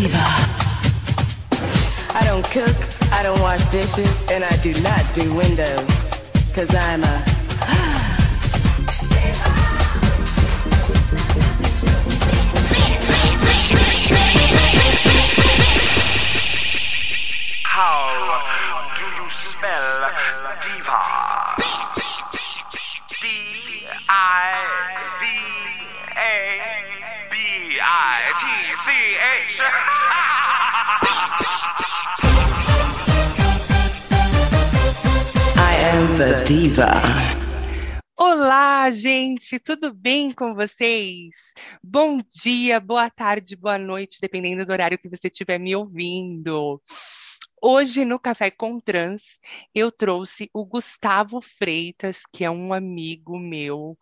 diva. I don't cook, I don't wash dishes, and I do not do windows. Cause I'm a How The diva. Olá, gente, tudo bem com vocês? Bom dia, boa tarde, boa noite, dependendo do horário que você estiver me ouvindo. Hoje no Café com Trans eu trouxe o Gustavo Freitas, que é um amigo meu,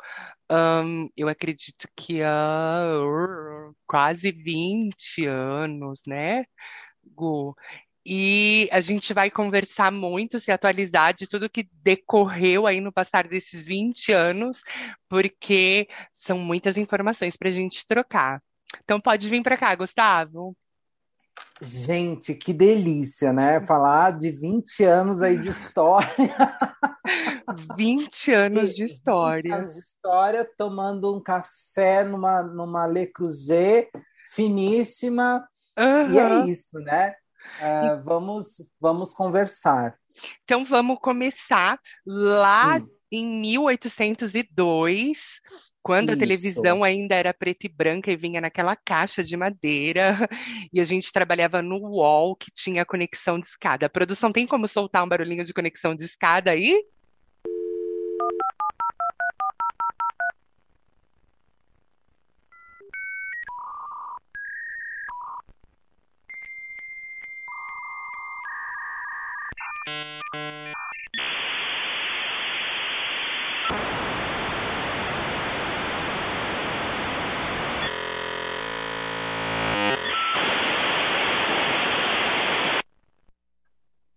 ahn, eu acredito que há uh, quase 20 anos, né, Gu? E a gente vai conversar muito, se atualizar de tudo que decorreu aí no passar desses 20 anos, porque são muitas informações para a gente trocar. Então pode vir para cá, Gustavo. Gente, que delícia, né? Falar de 20 anos aí de história. 20 anos de 20 história. anos de história, tomando um café numa, numa Le Creuset finíssima. E é isso, né? Ah, vamos, vamos conversar. Então vamos começar lá Hum. em 1802, quando a Isso. televisão ainda era preta e branca e vinha naquela caixa de madeira, e a gente trabalhava no UOL que tinha conexão de escada. A produção tem como soltar um barulhinho de conexão de escada aí?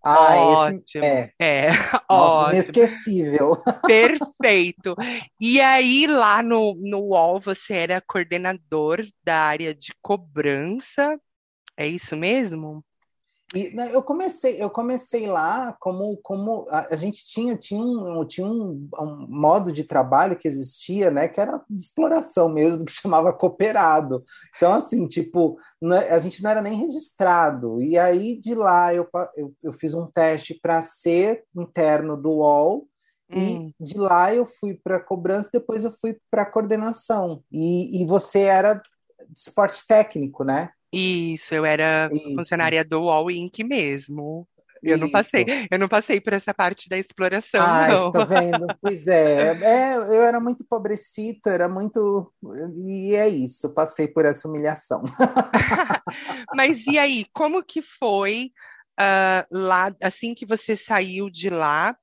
Ah, Ótimo. esse é. É, Nossa, ótimo. inesquecível. Perfeito. E aí, lá no, no UOL, você era coordenador da área de cobrança. É isso mesmo? E, né, eu comecei, eu comecei lá como, como a, a gente tinha, tinha, um, tinha um, um modo de trabalho que existia, né, que era de exploração mesmo, que chamava cooperado. Então, assim, tipo, né, a gente não era nem registrado. E aí, de lá, eu, eu, eu fiz um teste para ser interno do UOL, Hum. e de lá eu fui para cobrança, depois eu fui para coordenação. E, e você era de suporte técnico, né? Isso, eu era Isso. funcionária do All Inc. mesmo. Eu não Isso. passei, eu não passei por essa parte da exploração, Ai, não. tá vendo? Pois é. É, eu era muito pobrecito, era muito. E é isso, passei por essa humilhação. Mas e aí, como que foi ah, lá, assim que você saiu de lá,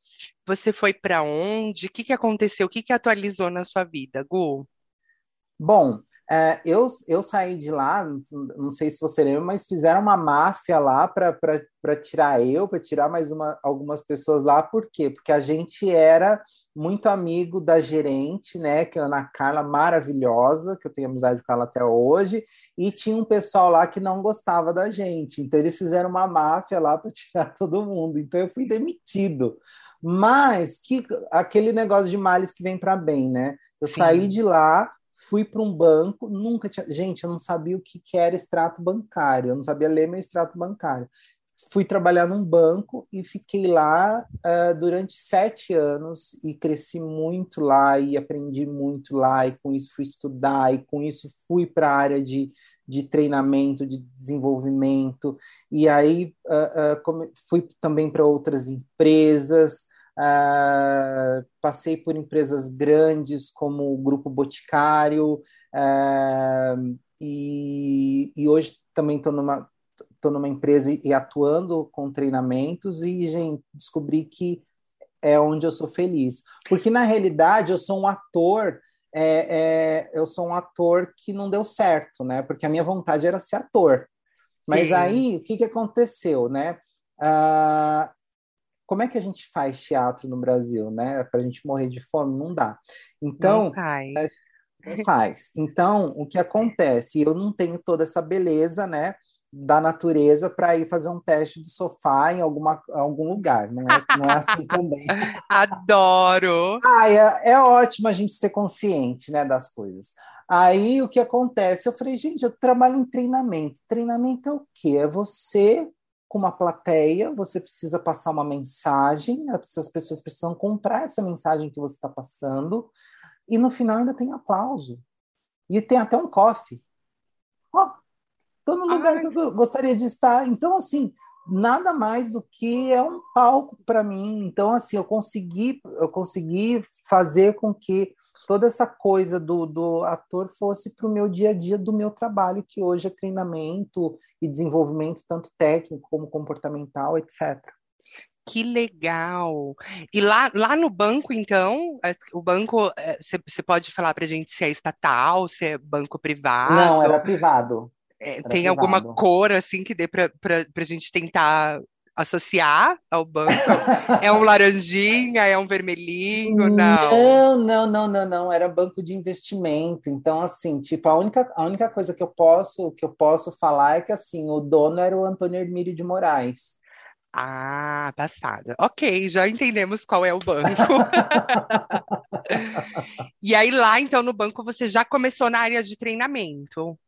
você foi para onde? O que que aconteceu? O que que atualizou na sua vida, Gu? Bom, é, eu, eu saí de lá, não sei se você lembra, mas fizeram uma máfia lá para tirar eu, para tirar mais uma, algumas pessoas lá. Por quê? Porque a gente era muito amigo da gerente, né, que é a Ana Carla, maravilhosa, que eu tenho amizade com ela até hoje, e tinha um pessoal lá que não gostava da gente. Então eles fizeram uma máfia lá para tirar todo mundo. Então eu fui demitido. Mas que aquele negócio de males que vem para bem, né? Eu Sim. saí de lá, fui para um banco, nunca tinha. Gente, eu não sabia o que, que era extrato bancário, eu não sabia ler meu extrato bancário. Fui trabalhar num banco e fiquei lá ah, durante sete anos e cresci muito lá e aprendi muito lá, e com isso fui estudar, e com isso fui para a área de, de treinamento, de desenvolvimento, e aí ah, come- fui também para outras empresas. Ah, passei por empresas grandes como o Grupo Boticário, ah, e, e hoje também estou numa, tô numa empresa e, e atuando com treinamentos, e, gente, descobri que é onde eu sou feliz. Porque, na realidade, eu sou um ator, é, é, eu sou um ator que não deu certo, né? Porque a minha vontade era ser ator. Mas Sim. aí, o que, que aconteceu, né? Ah, como é que a gente faz teatro no Brasil, né? Para a gente morrer de fome, não dá. Então, Não faz. não faz. Então, o que acontece? Eu não tenho toda essa beleza, né? da natureza para ir fazer um teste do sofá em alguma, algum lugar. Não é, não é assim também. Adoro! É, é ótimo a gente ser consciente né, das coisas. Aí o que acontece? Eu falei, gente, eu trabalho em treinamento. Treinamento é o quê? É você com uma plateia, você precisa passar uma mensagem, as pessoas precisam comprar essa mensagem que você está passando, e no final ainda tem aplauso. E tem até um coffee. Ó, oh, estou no lugar Ai. que eu gostaria de estar. Então, assim, nada mais do que é um palco para mim. Então, assim, eu consegui, eu consegui fazer com que toda essa coisa do, do ator fosse para o meu dia a dia do meu trabalho, que hoje é treinamento e desenvolvimento, tanto técnico como comportamental, etc. Que legal! E lá, lá no banco, então, é, o banco, você pode falar para a gente se é estatal, se é banco privado? Não, era privado. É, era tem privado. alguma cor assim que dê para a gente tentar associar ao banco? é um laranjinha, é um vermelhinho, não? Não, não, não, não, não, era banco de investimento. Então, assim, tipo, a única, a única coisa que eu posso que eu posso falar é que assim, o dono era o Antônio Hermílio de Moraes. Ah, passada. Ok, já entendemos qual é o banco. e aí lá, então, no banco, você já começou na área de treinamento?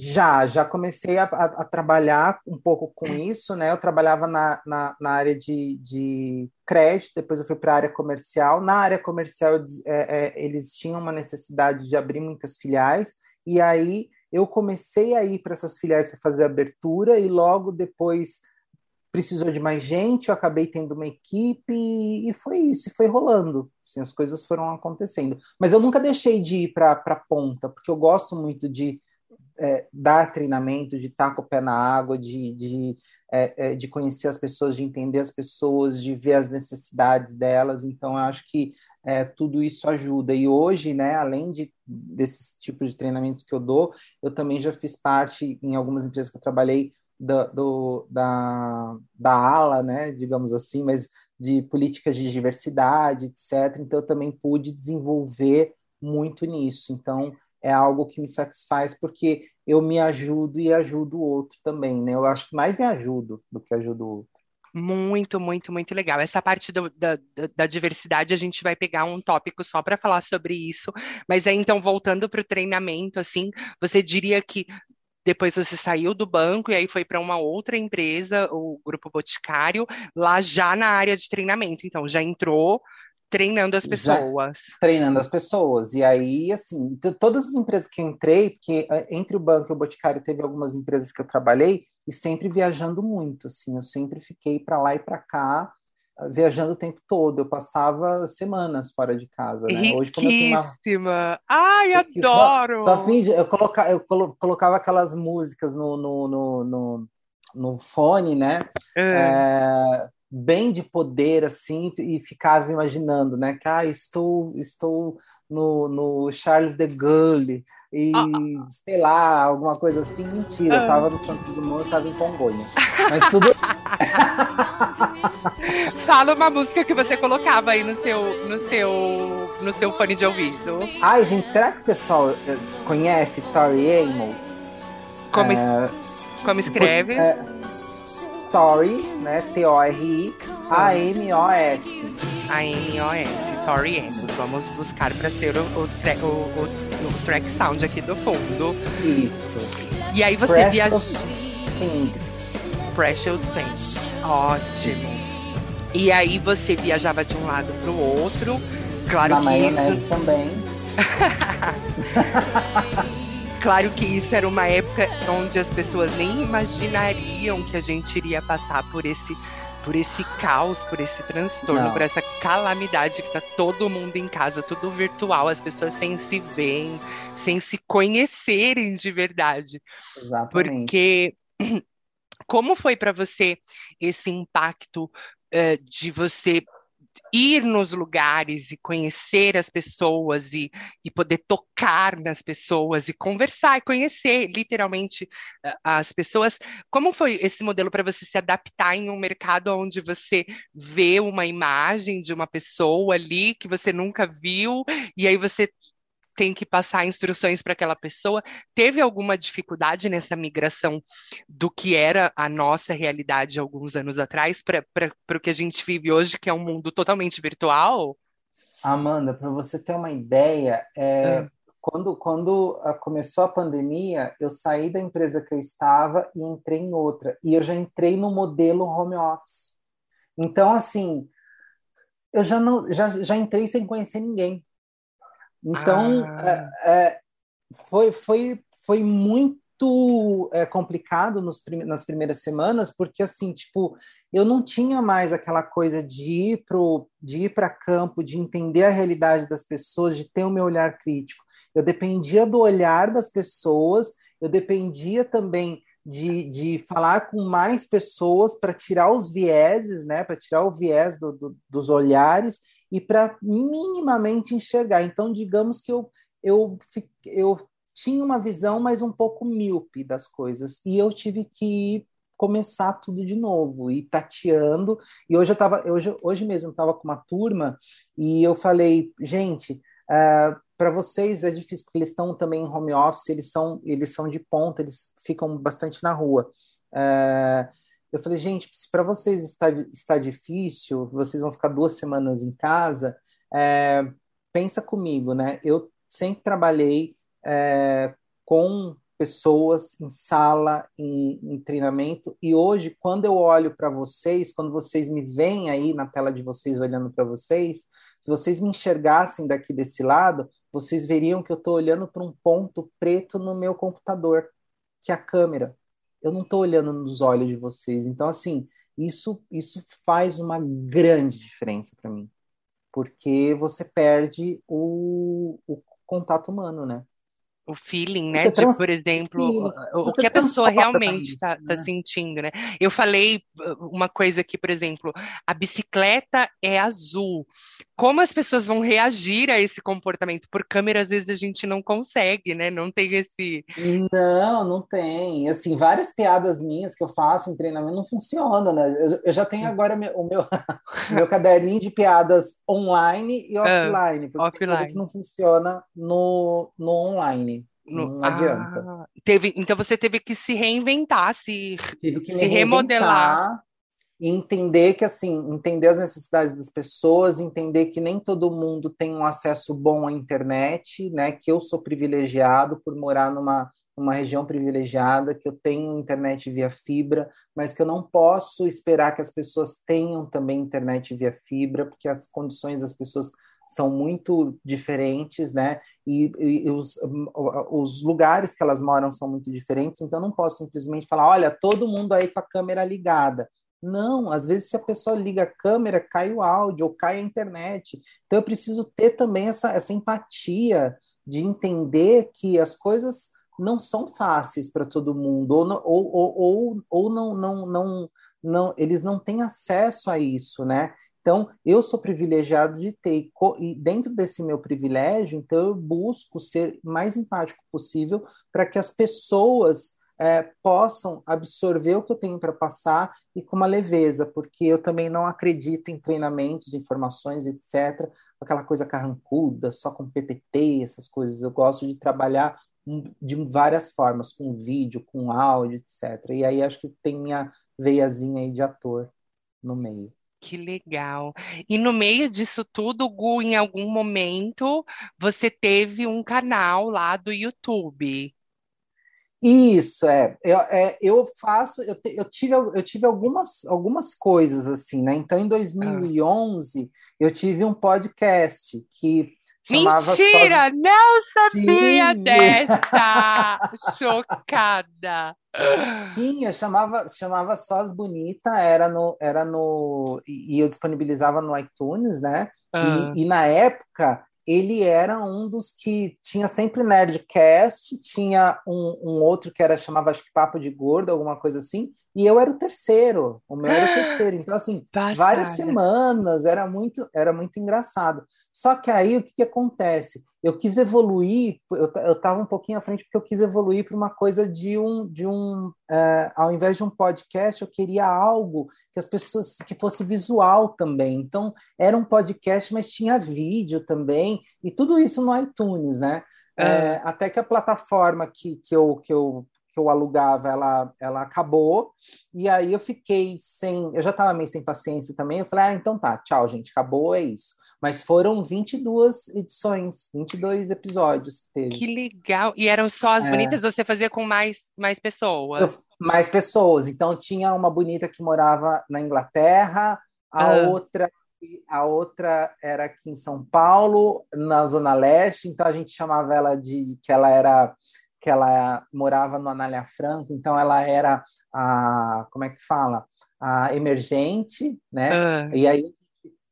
Já, já comecei a, a, a, trabalhar um pouco com isso, né? Eu trabalhava na, na, na área de, de crédito, depois eu fui para a área comercial. Na área comercial, é, é, eles tinham uma necessidade de abrir muitas filiais, e aí eu comecei a ir para essas filiais para fazer abertura, e logo depois precisou de mais gente, eu acabei tendo uma equipe, e foi isso, e foi rolando. Assim, as coisas foram acontecendo. Mas eu nunca deixei de ir para a ponta, porque eu gosto muito de é, dar treinamento, de estar com o pé na água, de, de, é, é, de conhecer as pessoas, de entender as pessoas, de ver as necessidades delas. Então, eu acho que é, tudo isso ajuda. E hoje, né, além de, desses tipos de treinamentos que eu dou, eu também já fiz parte, em algumas empresas que eu trabalhei, do, do, da, da ala, né, digamos assim, mas de políticas de diversidade, etc. Então, eu também pude desenvolver muito nisso. Então, é algo que me satisfaz porque eu me ajudo e ajudo o outro também, né? Eu acho que mais me ajudo do que ajudo o outro. Muito, muito, muito legal. Essa parte do, da, da, diversidade a gente vai pegar um tópico só para falar sobre isso. Mas aí, então, voltando para o treinamento, assim, você diria que depois você saiu do banco e aí foi para uma outra empresa, o Grupo Boticário, lá já na área de treinamento. Então, já entrou treinando as pessoas. Já, treinando as pessoas. E aí, assim, todas as empresas que eu entrei, porque eh, entre o banco e o Boticário teve algumas empresas que eu trabalhei, e sempre viajando muito, assim, eu sempre fiquei para lá e para cá, eh, viajando o tempo todo. Eu passava semanas fora de casa, né? Hoje, como eu tenho uma... Ai, adoro! Só, só fim de, eu, coloca, eu colocava aquelas músicas no, no, no, no, no fone, né? É. É bem de poder assim e ficava imaginando, né? Que ah, estou estou no, no Charles de Gaulle e ah. sei lá, alguma coisa assim, mentira, eu tava no Santos Dumont, eu tava em Congonha. Mas tudo Fala uma música que você colocava aí no seu no seu no seu fone de ouvido. Ai, gente, será que o pessoal eh, conhece Tori Amos? Como, é... como escreve? É Tori, né? T-O-R-I, A-M-O-S. A-M-O-S, Tori Amos. Vamos buscar para ser o, o, o, o, o track sound aqui do fundo. Isso. E aí você Precious viaja. Things. Precious Things. Ótimo. E aí você viajava de um lado para o outro. Claro Na que isso. também. Claro que isso era uma época onde as pessoas nem imaginariam que a gente iria passar por esse por esse caos, por esse transtorno, Não. por essa calamidade que tá todo mundo em casa, tudo virtual, as pessoas sem se verem, sem se conhecerem de verdade. Exatamente. Porque como foi para você esse impacto uh, de você ir nos lugares e conhecer as pessoas e, e poder tocar nas pessoas e conversar e conhecer literalmente as pessoas. Como foi esse modelo para você se adaptar em um mercado onde você vê uma imagem de uma pessoa ali que você nunca viu e aí você tem que passar instruções para aquela pessoa. Teve alguma dificuldade nessa migração do que era a nossa realidade alguns anos atrás para o que a gente vive hoje, que é um mundo totalmente virtual? Amanda, para você ter uma ideia, é, é. Quando, quando começou a pandemia, eu saí da empresa que eu estava e entrei em outra. E eu já entrei no modelo home office. Então, assim, eu já, não, já, já entrei sem conhecer ninguém. Então, ah. é, é, foi, foi, foi muito é, complicado nos, nas primeiras semanas, porque, assim, tipo, eu não tinha mais aquela coisa de ir pro, de ir para campo, de entender a realidade das pessoas, de ter o meu olhar crítico. Eu dependia do olhar das pessoas, eu dependia também de, de falar com mais pessoas para tirar os vieses, né, para tirar o viés do, do, dos olhares e para minimamente enxergar. Então, digamos que eu, eu, eu tinha uma visão, mas um pouco míope das coisas, e eu tive que começar tudo de novo e tateando. E hoje eu estava, hoje, hoje mesmo estava com uma turma e eu falei, gente, uh, é, para vocês é difícil porque eles estão também em home office, eles são, eles são de ponta, eles ficam bastante na rua. Uh, eu falei, gente, se para vocês está, está difícil, vocês vão ficar duas semanas em casa, é, pensa comigo, né? Eu sempre trabalhei é, com pessoas em sala, em, em, treinamento, e hoje, quando eu olho para vocês, quando vocês me veem aí na tela de vocês olhando para vocês, se vocês me enxergassem daqui desse lado, vocês veriam que eu estou olhando para um ponto preto no meu computador, que é a câmera eu não estou olhando nos olhos de vocês. Então, assim, isso, isso faz uma grande diferença para mim. Porque você perde o, o contato humano, né? o feeling, né? Trans... De, por exemplo, o que a pessoa realmente está tá né? sentindo, né? Eu falei uh, uma coisa aqui, por exemplo, a bicicleta é azul. Como as pessoas vão reagir a esse comportamento? Por câmera, às vezes a gente não consegue, né? Não tem esse. Não, não tem. Assim, várias piadas minhas que eu faço em treinamento não funcionam, né? Eu, eu já tenho agora o meu, meu caderninho de piadas online e ah, offline, porque offline. que não funciona no, no online. No, não adianta. Ah, teve, então você teve que se reinventar, se, se remodelar. Entender que assim, entender as necessidades das pessoas, entender que nem todo mundo tem um acesso bom à internet, né? Que eu sou privilegiado por morar numa uma região privilegiada, que eu tenho internet via fibra, mas que eu não posso esperar que as pessoas tenham também internet via fibra, porque as condições das pessoas são muito diferentes, né? E, e os, os, lugares que elas moram são muito diferentes, então não posso simplesmente falar, olha, todo mundo aí com a câmera ligada. Não, às vezes se a pessoa liga a câmera, cai o áudio ou cai a internet. Então eu preciso ter também essa, essa empatia de entender que as coisas não são fáceis para todo mundo, ou, ou, ou, ou, não, não, não, não, eles não têm acesso a isso, né? Então, eu sou privilegiado de ter, e dentro desse meu privilégio, então eu busco ser mais empático possível para que as pessoas é, possam absorver o que eu tenho para passar e com uma leveza, porque eu também não acredito em treinamentos, informações, etc., aquela coisa carrancuda, só com PPT, essas coisas. Eu gosto de trabalhar de várias formas, com vídeo, com áudio, etc. E aí acho que tem minha veiazinha aí de ator no meio. Que legal. E no meio disso tudo, Gu, em algum momento você teve um canal lá do YouTube. Isso, é. Eu, é, eu faço, eu, te, eu, tive, eu tive algumas, algumas coisas assim, né? Então, em 2011, ah. eu tive um podcast que chamava Mentira! Sós... Não sabia Sim. dessa! Chocada! Tinha, chamava, chamava Sós Bonita, era no, era no. E eu disponibilizava no iTunes, né? Ah. E, e, na época ele era um dos que tinha sempre Nerdcast, tinha um, um outro que era chamava acho que Papo de Gordo, alguma coisa assim, e eu era o terceiro, o meu era o terceiro. Então, assim, Passada. várias semanas, era muito, era muito engraçado. Só que aí, o que, que acontece? Eu quis evoluir, eu, eu tava um pouquinho à frente, porque eu quis evoluir para uma coisa de um, de um é, ao invés de um podcast, eu queria algo que as pessoas, que fosse visual também. Então, era um podcast, mas tinha vídeo também, e tudo isso no iTunes, né? É, até que a plataforma que, que, eu, que, eu, que eu alugava, ela, ela acabou, e aí eu fiquei sem. Eu já estava meio sem paciência também. Eu falei, ah, então tá, tchau, gente, acabou, é isso. Mas foram 22 edições, 22 episódios que teve. Que legal. E eram só as É. bonitas, você fazia com mais, mais pessoas. Eu- mais pessoas. Então tinha uma bonita que morava na Inglaterra, a Ah. outra a outra era aqui em São Paulo, na Zona Leste, então a gente chamava ela de que ela era que ela morava no Anália Franco, então ela era a como é que fala? A emergente, né? Ah, E aí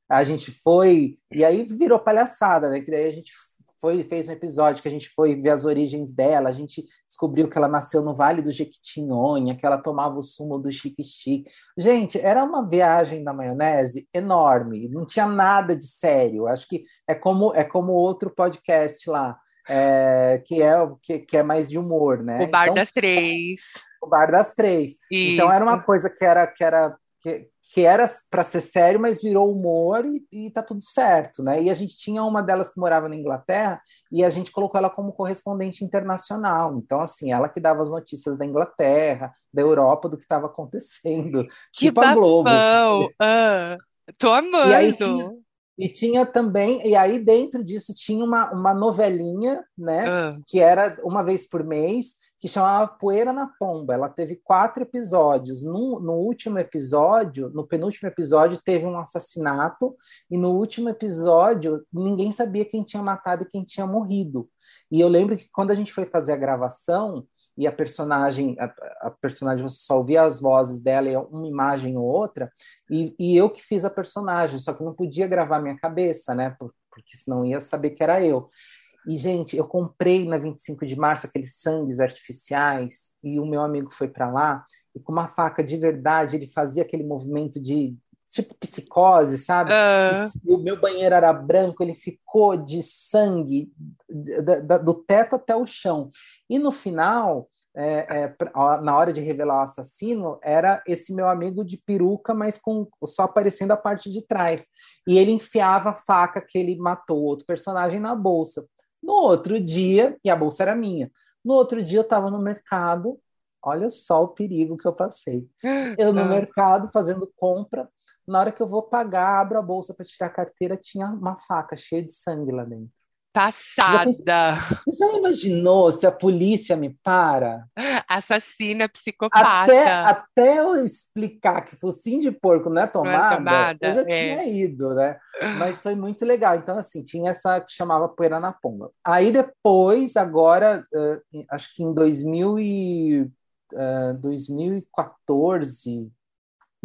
a gente foi, e aí virou palhaçada, né? Que daí a gente foi, fez um episódio que a gente foi ver as origens dela, a gente descobriu que ela nasceu no Vale do Jequitinhonha, que ela tomava o sumo do chique-chique. Gente, era uma viagem na maionese enorme, não tinha nada de sério. Acho que é como é como outro podcast lá, é, que é que, que é mais de humor, né? o Bar Então, das Três. o Bar das Três. Então era uma coisa que era que era que, que era para ser sério, mas virou humor e, e tá tudo certo, né? E a gente tinha uma delas que morava na Inglaterra e a gente colocou ela como correspondente internacional. Então assim, ela que dava as notícias da Inglaterra, da Europa, do que estava acontecendo, Que tipo a Globo. bafão! Ah, tô amando. E aí tinha- E tinha também, e aí dentro disso tinha uma, uma novelinha, né? Ah, que era uma vez por mês, que chamava Poeira na Pomba. Ela teve quatro episódios. No, no último episódio, no penúltimo episódio, teve um assassinato, e no último episódio, ninguém sabia quem tinha matado e quem tinha morrido. E eu lembro que quando a gente foi fazer a gravação, e a personagem, a, a personagem, você só ouvia as vozes dela e uma imagem ou outra, e, e eu que fiz a personagem, só que não podia gravar minha cabeça, né? Por- porque senão ia saber que era eu. E, gente, eu comprei na 25 de março aqueles sangues artificiais e o meu amigo foi para lá e com uma faca de verdade ele fazia aquele movimento de tipo psicose, sabe? ah, o meu banheiro era branco, ele ficou de sangue da- da- do teto até o chão. E no final, é, é, na hora de revelar o assassino, era esse meu amigo de peruca, mas com só aparecendo a parte de trás. E ele enfiava a faca que ele matou o outro personagem na bolsa. No outro dia, e a bolsa era minha. No outro dia eu estava no mercado, olha só o perigo que eu passei. Eu no Ah. mercado fazendo compra, na hora que eu vou pagar, abro a bolsa para tirar a carteira, tinha uma faca cheia de sangue lá dentro. passada. Você já imaginou se a polícia me para? Assassina, psicopata. Até, até eu explicar que focinho de porco não é tomada, tomada, eu já é. tinha ido, né? Mas foi muito legal. Então, assim, tinha essa que chamava Poeira na Pomba. Aí depois, agora, eh, acho que em 2000 e, eh, 2014,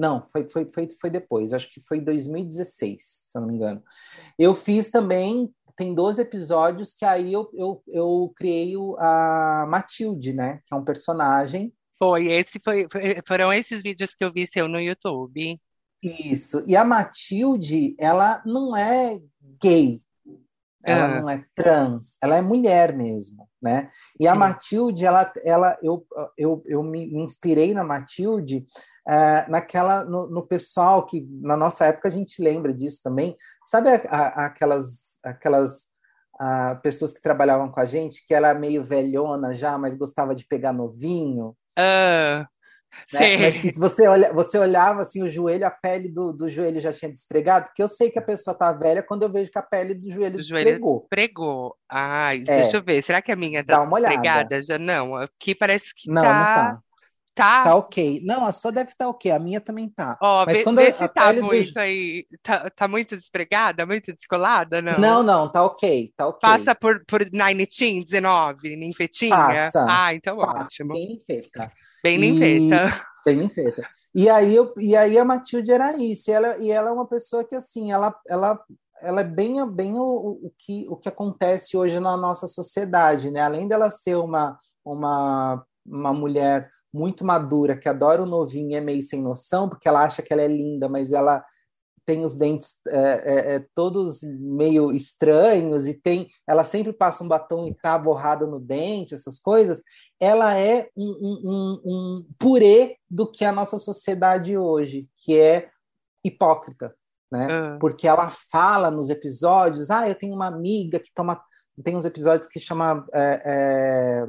não, foi, foi, foi, foi depois, acho que foi 2016, se eu não me engano. Eu fiz também, tem 12 episódios que aí eu, eu, eu criei a Matilde, né? Que é um personagem. Foi, esse foi, foram esses vídeos que eu vi seu no YouTube. Isso. E a Matilde, ela não é gay. Ela Ah. não é trans, ela é mulher mesmo, né? E a. Matilde, ela, ela, eu, eu, eu me inspirei na Matilde eh, naquela, no, no pessoal que na nossa época a gente lembra disso também. Sabe a- a- aquelas, aquelas ah, pessoas que trabalhavam com a gente, que era meio velhona já, mas gostava de pegar novinho? Ah, né? que você, olha, você olhava assim, o joelho, a pele do, do joelho já tinha despregado, porque eu sei que a pessoa tá velha quando eu vejo que a pele do joelho Do joelho despregou. Pregou. Ai, É. deixa eu ver. Será que a minha Dá tá uma olhada. pregada? Já não. Aqui parece que Não, tá. não tá. Tá. Tá ok. Não, a sua deve estar ok, a minha também tá. Ó, Mas vê, quando vê a se tá pele do- muito aí. Tá, tá muito despregada, muito descolada, não? Não, não, tá ok, tá ok. Passa por, por Nine Teen, 19, ninfetinha? Passa. Ah, então Passa, ótimo. bem feita. Bem E- ninfeta. Bem feita. E aí, eu, e aí a Matilde era isso. E ela, e ela é uma pessoa que, assim, ela, ela, ela é bem, bem o, o, que, o que acontece hoje na nossa sociedade, né? Além dela ser uma, uma, uma mulher muito madura, que adora o novinho e é meio sem noção, porque ela acha que ela é linda, mas ela tem os dentes é, é, é, todos meio estranhos e tem, ela sempre passa um batom e tá borrada no dente, essas coisas. Ela é um, um, um, purê do que a nossa sociedade hoje, que é hipócrita, né? Ah. Porque ela fala nos episódios, ah, eu tenho uma amiga que toma, tem uns episódios que chama é, é,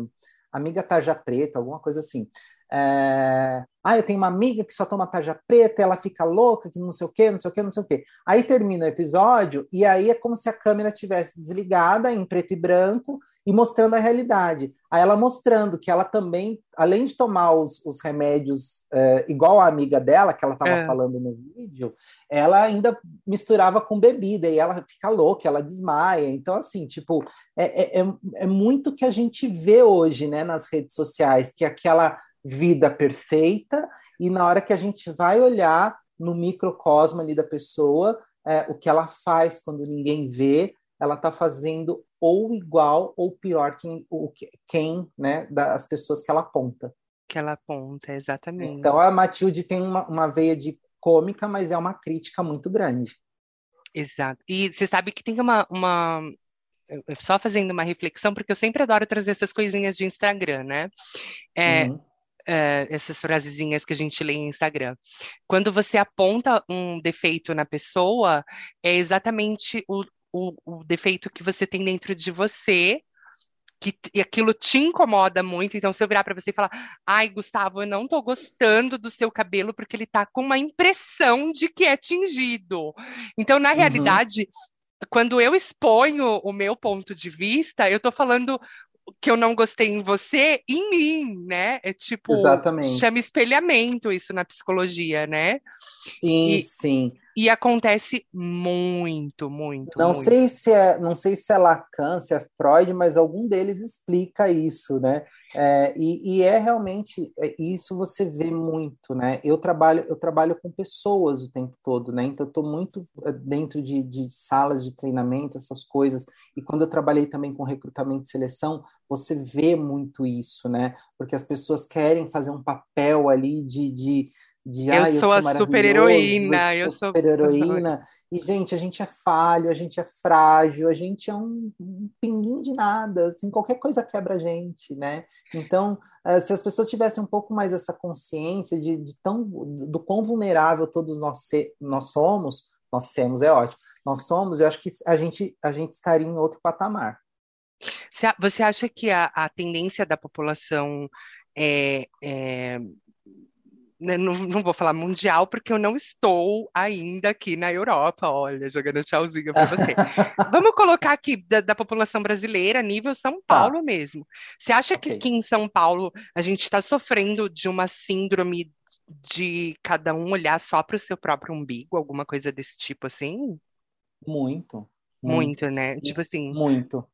amiga tarja preta, alguma coisa assim. É... Ah, eu tenho uma amiga que só toma tarja preta, ela fica louca, que não sei o quê, não sei o quê, não sei o quê. Aí termina o episódio e aí é como se a câmera tivesse desligada em preto e branco e mostrando a realidade. Aí ela mostrando que ela também, além de tomar os, os remédios é, igual a amiga dela, que ela estava é. falando no vídeo, ela ainda misturava com bebida e ela fica louca, ela desmaia. Então, assim, tipo, é, é, é, é muito que a gente vê hoje né, nas redes sociais, que aquela vida perfeita, e na hora que a gente vai olhar no microcosmo ali da pessoa, é, o que ela faz quando ninguém vê, ela está fazendo ou igual ou pior quem, o, quem né, das pessoas que ela aponta. Que ela aponta, exatamente. Então a Matilde tem uma, uma veia de cômica, mas é uma crítica muito grande. Exato. E você sabe que tem uma, uma, só fazendo uma reflexão, porque eu sempre adoro trazer essas coisinhas de Instagram, né? É, uhum uh, essas frasezinhas que a gente lê em Instagram. Quando você aponta um defeito na pessoa, é exatamente o, o, o defeito que você tem dentro de você, que e aquilo te incomoda muito, então se eu virar para você e falar, ai, Gustavo, eu não tô gostando do seu cabelo porque ele tá com uma impressão de que é tingido. Então, na uhum. realidade, quando eu exponho o meu ponto de vista, eu tô falando que eu não gostei em você, em mim, né? É tipo, Exatamente. chama espelhamento isso na psicologia, né? Sim, e, sim. E acontece muito, muito. Não muito. sei se é, não sei se é Lacan, se é Freud, mas algum deles explica isso, né? É, e, e, é realmente é, isso você vê muito, né? Eu trabalho, eu trabalho com pessoas o tempo todo, né? Então eu estou muito é, dentro de, de salas de treinamento, essas coisas. E quando eu trabalhei também com recrutamento e seleção, você vê muito isso, né? Porque as pessoas querem fazer um papel ali de, de de eu, ah, eu sou, a super heroína, eu sou super heroína. E gente, a gente é falho, a gente é frágil, a gente é um, um pinguim de nada, assim, qualquer coisa quebra a gente, né? Então, uh, se as pessoas tivessem um pouco mais essa consciência de, de tão do quão vulnerável todos nós, se, nós somos, nós temos é ótimo. Nós somos, eu acho que a gente a gente estaria em outro patamar. Você acha que a, a tendência da população é, é né, não, não, vou falar mundial, porque eu não estou ainda aqui na Europa, olha, jogando tchauzinho para você. Vamos colocar aqui da, da, população brasileira, nível São tá. Paulo ah. mesmo. Você acha okay. que aqui em São Paulo a gente está sofrendo de uma síndrome de cada um olhar só para o seu próprio umbigo, alguma coisa desse tipo assim? Muito. Muito, muito né? Tipo assim. Muito.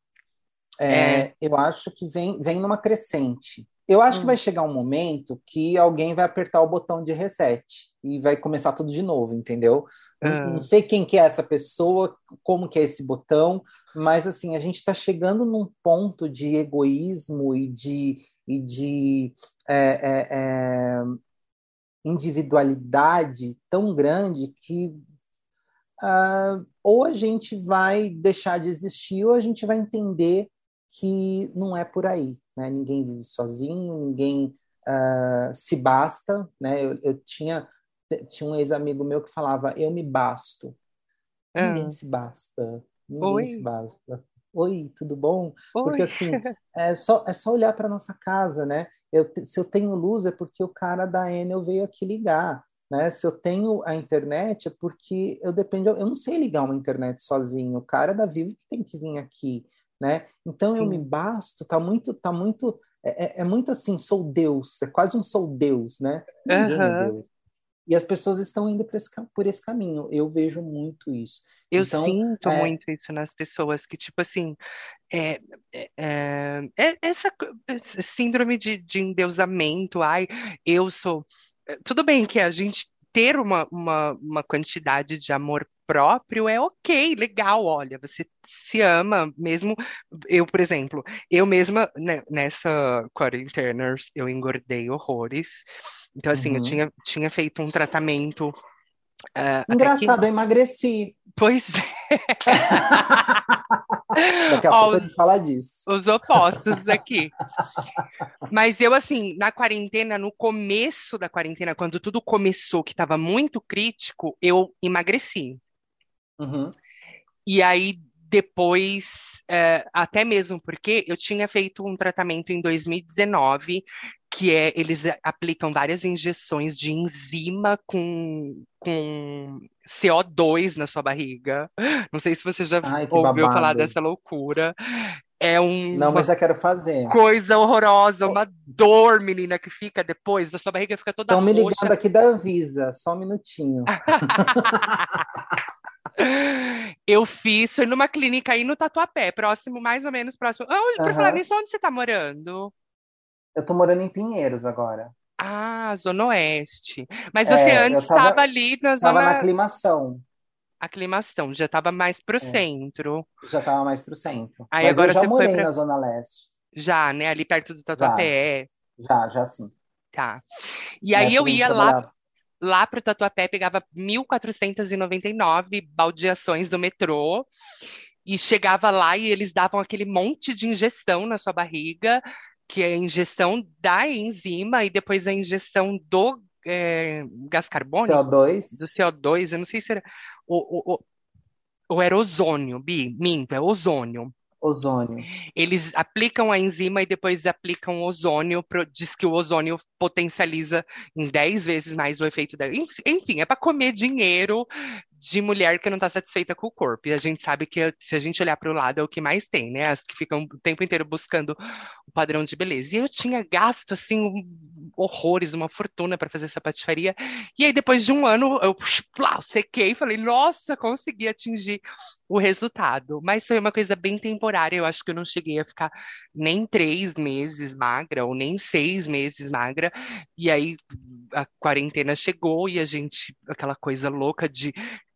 É, é... Eu acho que vem, vem numa crescente. Eu acho hum. que vai chegar um momento que alguém vai apertar o botão de reset e vai começar tudo de novo, entendeu? Não, não sei quem que é essa pessoa, como que é esse botão, mas assim, a gente está chegando num ponto de egoísmo e de, e de é, é, é, individualidade tão grande que uh, ou a gente vai deixar de existir ou a gente vai entender que não é por aí, né? Ninguém vive sozinho, ninguém uh, se basta, né? Eu, eu, tinha tinha um ex-amigo meu que falava eu me basto. Ah. Ninguém se basta, ninguém Oi. se basta. Oi, tudo bom? Oi. Porque assim, é só, é só olhar para nossa casa, né? Eu, se eu tenho luz é porque o cara da Enel veio aqui ligar. Né? Se eu tenho a internet é porque eu dependo, eu não sei ligar uma internet sozinho. O cara da Vivo que tem que vir aqui né? Então Sim. eu me basto, tá muito, tá muito, é, é, é, muito assim, sou Deus, é quase um sou Deus, né? Ninguém uhum. é Deus. E as pessoas estão indo por esse, por esse caminho. Eu vejo muito isso. Eu então, sinto é... muito isso nas pessoas, que, tipo assim, é, é, é, é essa síndrome de, de endeusamento, ai, eu sou. Tudo bem que a gente ter uma, uma, uma quantidade de amor próprio é ok, legal, olha, você se ama mesmo. Eu, por exemplo, eu mesma né, nessa quarentena eu engordei horrores. Então, assim, eu Uhum. tinha, tinha feito um tratamento. ah, até que- Engraçado, eu emagreci. Pois é. Daqui a Ó, pouco a os- gente fala disso. os opostos aqui. Mas eu, assim, na quarentena, no começo da quarentena, quando tudo começou, que estava muito crítico, eu emagreci. Uhum. E aí, depois, é, até mesmo porque eu tinha feito um tratamento em 2019, que é, eles aplicam várias injeções de enzima com, com CO2 na sua barriga. Não sei se você já Ai, ouviu falar babado. dessa loucura. É um, Não, mas já quero fazer. coisa horrorosa, uma dor, menina, que fica depois, a sua barriga fica toda Estão me ligando aqui da Anvisa, só um minutinho. Eu fiz, foi numa clínica aí no Tatuapé, próximo, mais ou menos próximo. Onde, por falar nisso, onde você tá morando? Eu tô morando em Pinheiros agora. Ah, Zona Oeste. Mas É, você antes tava- estava ali na Tava zona na aclimação, aclimação, já estava mais pro É. centro. já tava mais pro centro. Aí Mas agora eu já você morei pra- na Zona Leste. Já, né? Ali perto do Tatuapé. Já, já sim. Tá. E aí Na eu ia lá. Lá para o Tatuapé, pegava 1.499 baldeações do metrô e chegava lá e eles davam aquele monte de injeção na sua barriga, que é a injeção da enzima e depois a injeção do é, gás carbônico, CO2. do CO2, eu não sei se era o, o, o, ou era ozônio, Bi, minto, é ozônio. Ozônio. Eles aplicam a enzima e depois aplicam ozônio, pro- diz que o ozônio potencializa em 10 vezes mais o efeito da. Enf- Enfim, é para comer dinheiro de mulher que não está satisfeita com o corpo. E a gente sabe que se a gente olhar para o lado é o que mais tem, né? As que ficam o tempo inteiro buscando o padrão de beleza. E eu tinha gasto, assim, um- horrores, uma fortuna para fazer essa patifaria. E aí, depois de um ano, eu plá, sequei e falei, nossa, consegui atingir o resultado. Mas foi uma coisa bem temporária. Eu acho que eu não cheguei a ficar nem três meses magra, ou nem seis meses magra. E aí a quarentena chegou e a gente, aquela coisa louca de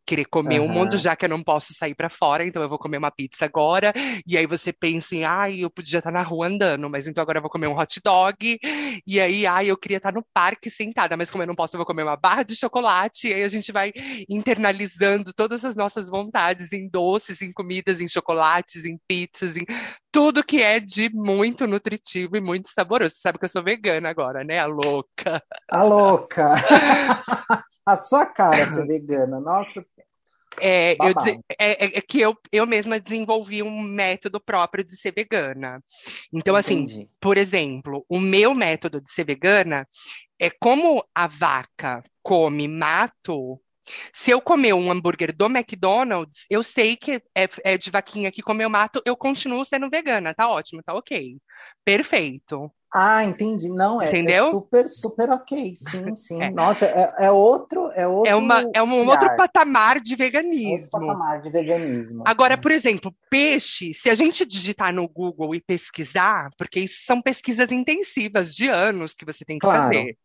querer comer um Aham. mundo, já que eu não posso sair pra fora, então eu vou comer uma pizza agora. E aí você pensa em, ai, eu podia estar na rua andando, mas então agora eu vou comer um hot dog. E aí, ai, eu queria estar no parque sentada, mas como eu não posso, eu vou comer uma barra de chocolate. E aí a gente vai internalizando todas as nossas vontades em doces, em comidas, em chocolates, em pizzas, em tudo que é de muito nutritivo e muito saboroso. Você sabe que eu sou vegana agora, né? A louca. A louca! A sua cara ser vegana. Nossa, É, eu é- é- é que eu, eu mesma desenvolvi um método próprio de ser vegana. Então, assim, entendi. por exemplo, o meu método de ser vegana é como a vaca come mato. Se eu comer um hambúrguer do McDonald's, eu sei que é, é de vaquinha que comeu mato, eu continuo sendo vegana. Tá ótimo, tá ok. Perfeito. Ah, entendi. Não, é, é Entendeu? super, super ok. Sim, sim. É. Nossa, é, é outro, é outro É, uma, é um outro patamar de outro veganismo. patamar de veganismo. Agora, por exemplo, peixe, se a gente digitar no Google e pesquisar, porque isso são pesquisas intensivas de anos que você tem que Claro. fazer.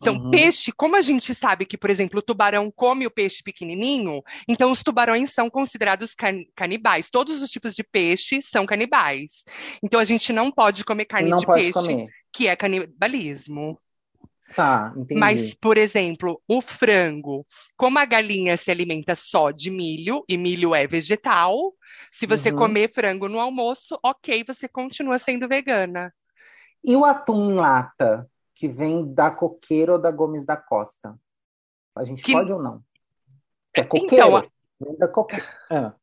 Então, Uhum. peixe, como a gente sabe que, por exemplo, o tubarão come o peixe pequenininho, então os tubarões são considerados can- canibais. Todos os tipos de peixe são canibais. Então, a gente não pode comer carne Não de pode peixe, comer. Que é canibalismo. Tá, entendi. Mas, por exemplo, o frango, como a galinha se alimenta só de milho, e milho é vegetal, se você Uhum. comer frango no almoço, ok, você continua sendo vegana. E o atum em lata, que vem da Coqueiro ou da Gomes da Costa? A gente Que- pode ou não? É Então, coqueiro? a- Vem da Coqueiro. Ah,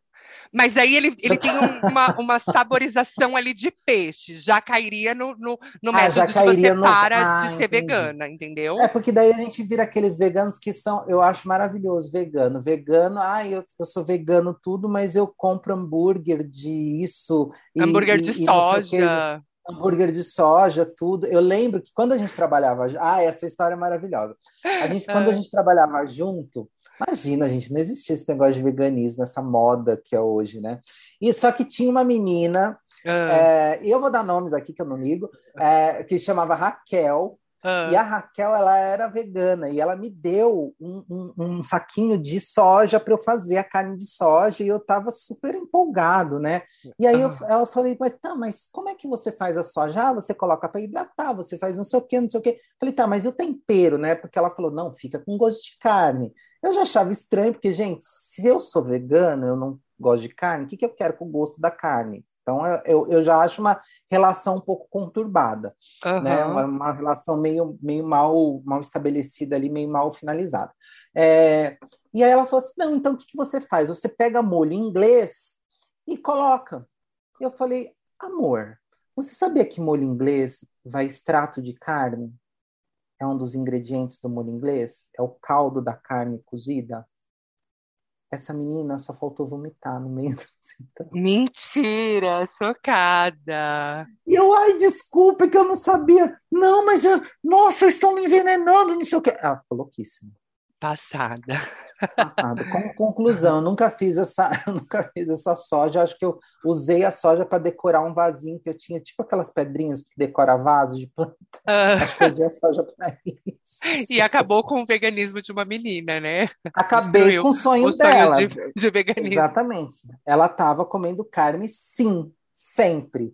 Mas aí ele, ele tem um- uma, uma saborização ali de peixe, já cairia no, no, no Ah, já método de você no- para Ah, de ser entendi. vegana, entendeu? É, porque daí a gente vira aqueles veganos que são, eu acho maravilhoso, vegano. Vegano, ah, eu, eu sou vegano tudo, mas eu compro hambúrguer de isso e, Hambúrguer e- de e soja. Hambúrguer de soja, tudo. Eu lembro que quando a gente trabalhava, ah, essa história é maravilhosa. A gente, quando a Ah. gente trabalhava junto, imagina, gente, não existia esse negócio de veganismo, essa moda que é hoje, né? E só que tinha uma menina, é, e eu vou dar nomes aqui que eu não ligo, é, que chamava Raquel. Ah. E a Raquel, ela era vegana e ela me deu um, um- um saquinho de soja para eu fazer a carne de soja e eu tava super empolgado, né? E aí eu, Ah. ela falei, mas tá, mas como é que você faz a soja? Ah, você coloca para hidratar, você faz não sei o quê, não sei o quê. Falei, tá, mas e o tempero, né? Porque ela falou, não, fica com gosto de carne. Eu já achava estranho, porque, gente, se eu sou vegano, eu não gosto de carne, o que que eu quero com o gosto da carne? Então, eu, eu, já acho uma relação um pouco conturbada né? Aham. Uma, uma relação meio, meio mal, mal estabelecida ali, meio mal finalizada. É, e aí ela falou assim: não, então o que, que você faz? Você pega molho inglês e coloca. Eu falei, amor, você sabia que molho inglês vai extrato de carne? É um dos ingredientes do molho inglês? É o caldo da carne cozida? Essa menina só faltou vomitar no meio do então. Mentira, chocada. E eu, ai, desculpa que eu não sabia. Não, mas eu, nossa, estão me envenenando, não sei o quê. Ela ficou louquíssima. Passada. Passada. Com conclusão, eu nunca fiz essa, eu nunca fiz essa soja. Acho que eu usei a soja para decorar um vasinho que eu tinha, tipo aquelas pedrinhas que decora vaso de planta. Ah, Acho que eu usei a soja para isso. e acabou com o veganismo de uma menina, né? Acabei destruiu com os sonhos o sonho dela. de- de veganismo. Exatamente. Ela estava comendo carne, sim, sempre.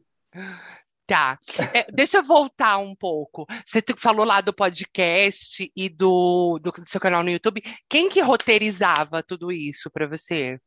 Tá. É, deixa eu voltar um pouco. Você falou lá do podcast e do, do seu canal no YouTube. Quem que roteirizava tudo isso pra você?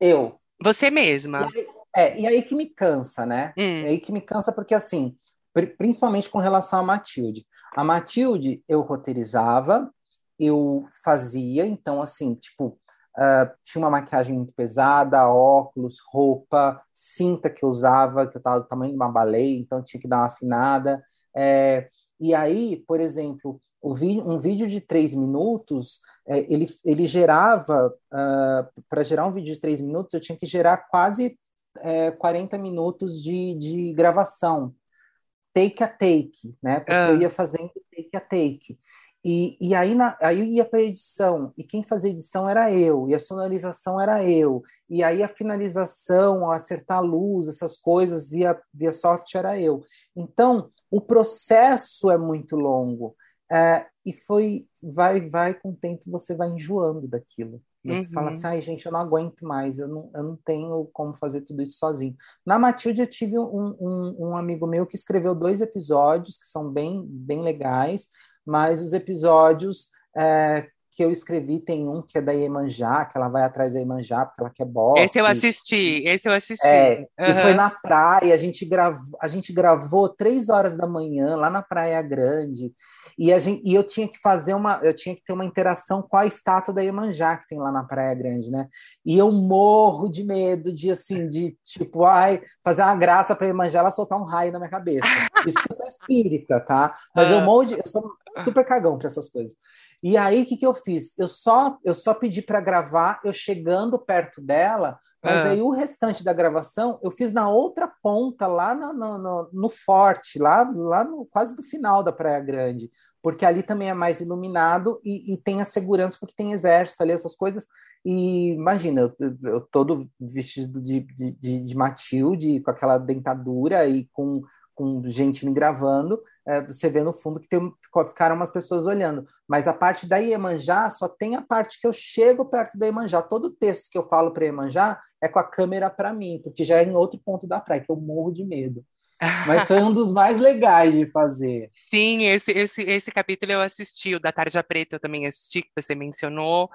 Eu. Você mesma. É, e aí que me cansa, né? Hum. É aí que me cansa porque, assim, pri- principalmente com relação a Matilde. A Matilde, eu roteirizava, eu fazia, então, assim, tipo, ah, tinha uma maquiagem muito pesada, óculos, roupa, cinta que eu usava, que eu tava do tamanho de uma baleia, então tinha que dar uma afinada. É, e aí, por exemplo, um vídeo de três minutos, é, ele, ele gerava, para gerar um vídeo de três minutos, eu tinha que gerar quase é, 40 minutos de, de gravação, take a take, né? Porque Ah. eu ia fazendo take a take. E, e aí, na, aí eu ia para edição, e quem fazia edição era eu, e a sonorização era eu, e aí a finalização, acertar a luz, essas coisas via, via software era eu. Então, o processo é muito longo, é, e foi, vai, vai, com o tempo você vai enjoando daquilo. Você Uhum. fala assim, ai, gente, eu não aguento mais, eu não, eu não tenho como fazer tudo isso sozinho. Na Matilde, eu tive um, um, um amigo meu que escreveu dois episódios que são bem, bem legais, mas os episódios é, que eu escrevi tem um que é da Iemanjá, que ela vai atrás da Iemanjá porque ela quer bofe. Esse eu assisti, esse eu assisti. É, e Aham. foi na praia, a gente, gravou, a gente gravou três horas da manhã lá na Praia Grande, e, a gente, e eu tinha que fazer uma, eu tinha que ter uma interação com a estátua da Iemanjá que tem lá na Praia Grande, né? E eu morro de medo de assim, de tipo, ai, fazer uma graça para Iemanjá ela soltar um raio na minha cabeça. Isso que eu sou espírita, tá? Mas eu Ah. morro de, eu sou super cagão para essas coisas. E aí, o que, que eu fiz? Eu só, eu só pedi para gravar eu chegando perto dela, mas Ah. aí o restante da gravação eu fiz na outra ponta, lá no, no, no, no forte, lá, lá no, quase do final da Praia Grande, porque ali também é mais iluminado e, e tem a segurança, porque tem exército ali, essas coisas. E imagina, eu, eu todo vestido de, de, de, de Matilde, com aquela dentadura e com, com gente me gravando, é, você vê no fundo que tem, ficaram umas pessoas olhando. Mas a parte da Iemanjá só tem a parte que eu chego perto da Iemanjá. Todo o texto que eu falo para Iemanjá é com a câmera para mim, porque já é em outro ponto da praia, que eu morro de medo. Mas foi um dos mais legais de fazer. Sim, esse, esse, esse capítulo eu assisti, o da Tarja Preta eu também assisti, que você mencionou.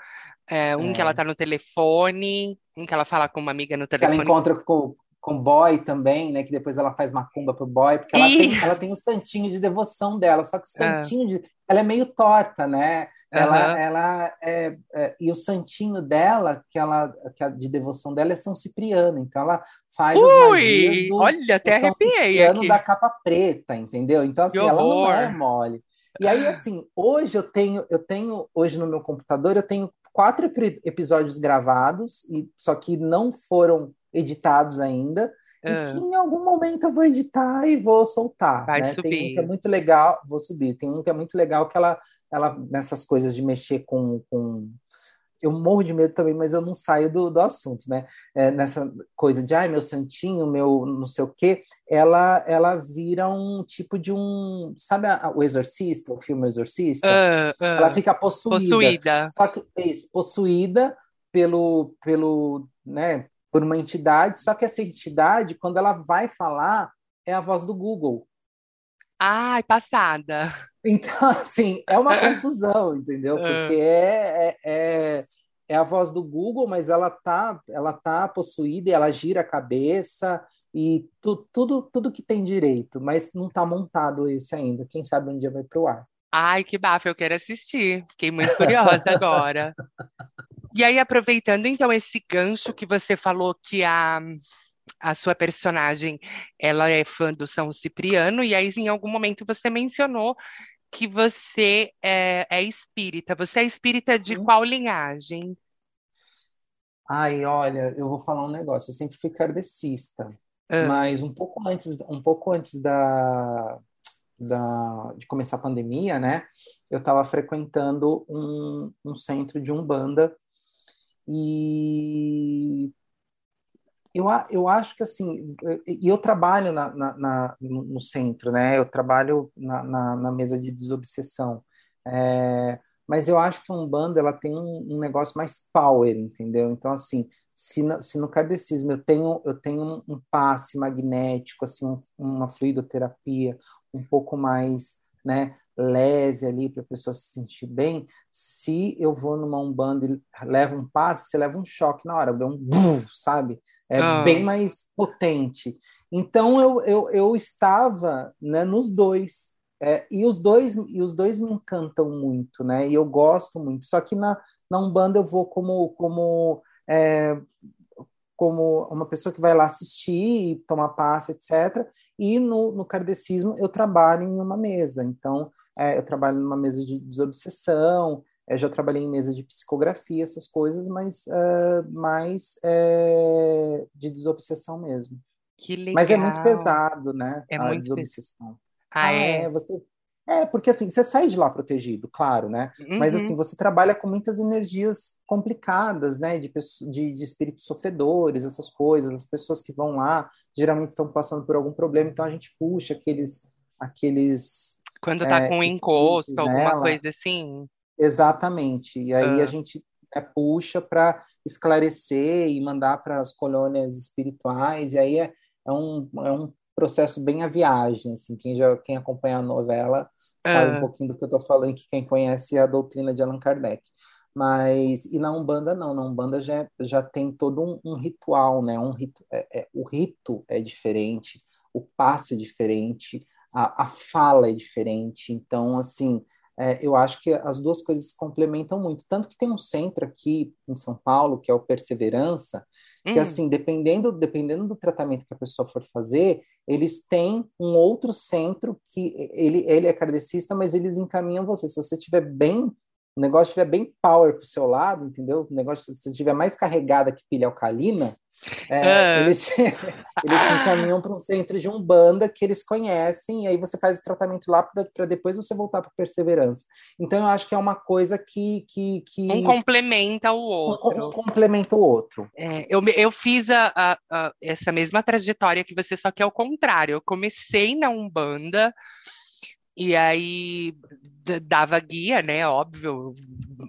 É, um É. que ela tá no telefone, um que ela fala com uma amiga no Que ela telefone. encontra com com boy também, né? Que depois ela faz macumba pro boy, porque ela tem, ela tem o santinho de devoção dela, só que o Ah. santinho de. Ela é meio torta, né? Ela, Aham. ela é, é- E o santinho dela, que ela que a de devoção dela é São Cipriano, então ela faz as magias Ui, do, olha, até do arrepiei Cipriano aqui. da capa preta, entendeu? Então, assim, ela não é mole. E aí, assim, hoje eu tenho, eu tenho, hoje no meu computador, eu tenho quatro episódios gravados, e só que não foram editados ainda. E Ah. que em algum momento eu vou editar e vou soltar. Vai né? Tem um subir. que é muito legal, vou subir. Tem um que é muito legal que ela, ela nessas coisas de mexer com, com eu morro de medo também, mas eu não saio do, do assunto, né? É, nessa coisa de, ai, meu santinho, meu não sei o quê, ela, ela vira um tipo de um. Sabe a, o Exorcista, o filme Exorcista? Uh, uh, ela fica possuída. possuída. Só que, isso, possuída pelo, pelo, né, por uma entidade, só que essa entidade, quando ela vai falar, é a voz do Google. Ai, passada. Então, assim, é uma confusão, entendeu? Porque é, é, é, é, a voz do Google, mas ela tá, ela tá possuída e ela gira a cabeça e tu, tudo, tudo que tem direito, mas não tá montado esse ainda. Quem sabe um dia vai pro ar. Ai, que bafo, eu quero assistir. Fiquei muito curiosa agora. E aí, aproveitando então esse gancho que você falou que a a sua personagem ela é fã do São Cipriano, e aí em algum momento você mencionou que você é, é espírita. Você é espírita de Hum. qual linhagem? Ai, olha, eu vou falar um negócio. Eu sempre fui kardecista, Ah, mas um pouco antes, um pouco antes da, da, de começar a pandemia, né? Eu estava frequentando um, um centro de Umbanda e eu, eu acho que assim, e eu trabalho na, na- na- no no centro, né? Eu trabalho na, na, na mesa de desobsessão. É, mas eu acho que a Umbanda ela tem um, um negócio mais power, entendeu? Então, assim, se, na- se no kardecismo eu tenho, eu tenho um, um passe magnético, assim, um- uma fluidoterapia um pouco mais, né, leve ali para a pessoa se sentir bem, se eu vou numa Umbanda e levo um passe, você leva um choque na hora, é um buf, sabe? É Ah. bem mais potente. Então eu, eu, eu estava, né, nos dois. É, e os dois e os dois me encantam muito, né? E eu gosto muito. Só que na, na Umbanda eu vou como como é, como uma pessoa que vai lá assistir e tomar passe, etc. E no, no kardecismo eu trabalho em uma mesa. Então é, eu trabalho numa mesa de desobsessão. Eu já trabalhei em mesa de psicografia, essas coisas, mas é, mais é, de desobsessão mesmo. que legal. Mas é muito pesado, né? É a muito desobsessão. Ah, Ah, é? é, você. É, porque assim, você sai de lá protegido, claro, né? Mas Uhum. assim, você trabalha com muitas energias complicadas, né? De, de, de espíritos sofredores, essas coisas. As pessoas que vão lá geralmente estão passando por algum problema, então a gente puxa aqueles, aqueles Quando tá é, com um encosto, alguma nela. coisa assim. Exatamente. E aí Ah. a gente né, puxa para esclarecer e mandar para as colônias espirituais. E aí é, é, um, é um processo bem a viagem. Assim, quem já quem acompanha a novela sabe um Ah. pouquinho do que eu estou falando, que quem conhece a doutrina de Allan Kardec. Mas e na Umbanda não, na Umbanda já, já tem todo um, um ritual, né? Um rito, é, é- o rito é diferente, o passe é diferente, a, a fala é diferente. Então, assim, é, eu acho que as duas coisas se complementam muito. Tanto que tem um centro aqui em São Paulo, que é o Perseverança, que Hum. assim, dependendo, dependendo do tratamento que a pessoa for fazer, eles têm um outro centro que ele, ele é kardecista, mas eles encaminham você. Se você estiver bem, o negócio estiver bem power pro seu lado, entendeu? O negócio, se você estiver mais carregada que pilha alcalina, é, Ah. eles, te, eles te encaminham para um centro de umbanda que eles conhecem, e aí você faz o tratamento lá para depois você voltar para Perseverança. Então eu acho que é uma coisa que, que, que Um complementa o um- outro. um complementa o outro. É, eu, eu fiz a, a- a- essa mesma trajetória que você, só que é o contrário. Eu comecei na Umbanda e aí dava guia, né? Óbvio.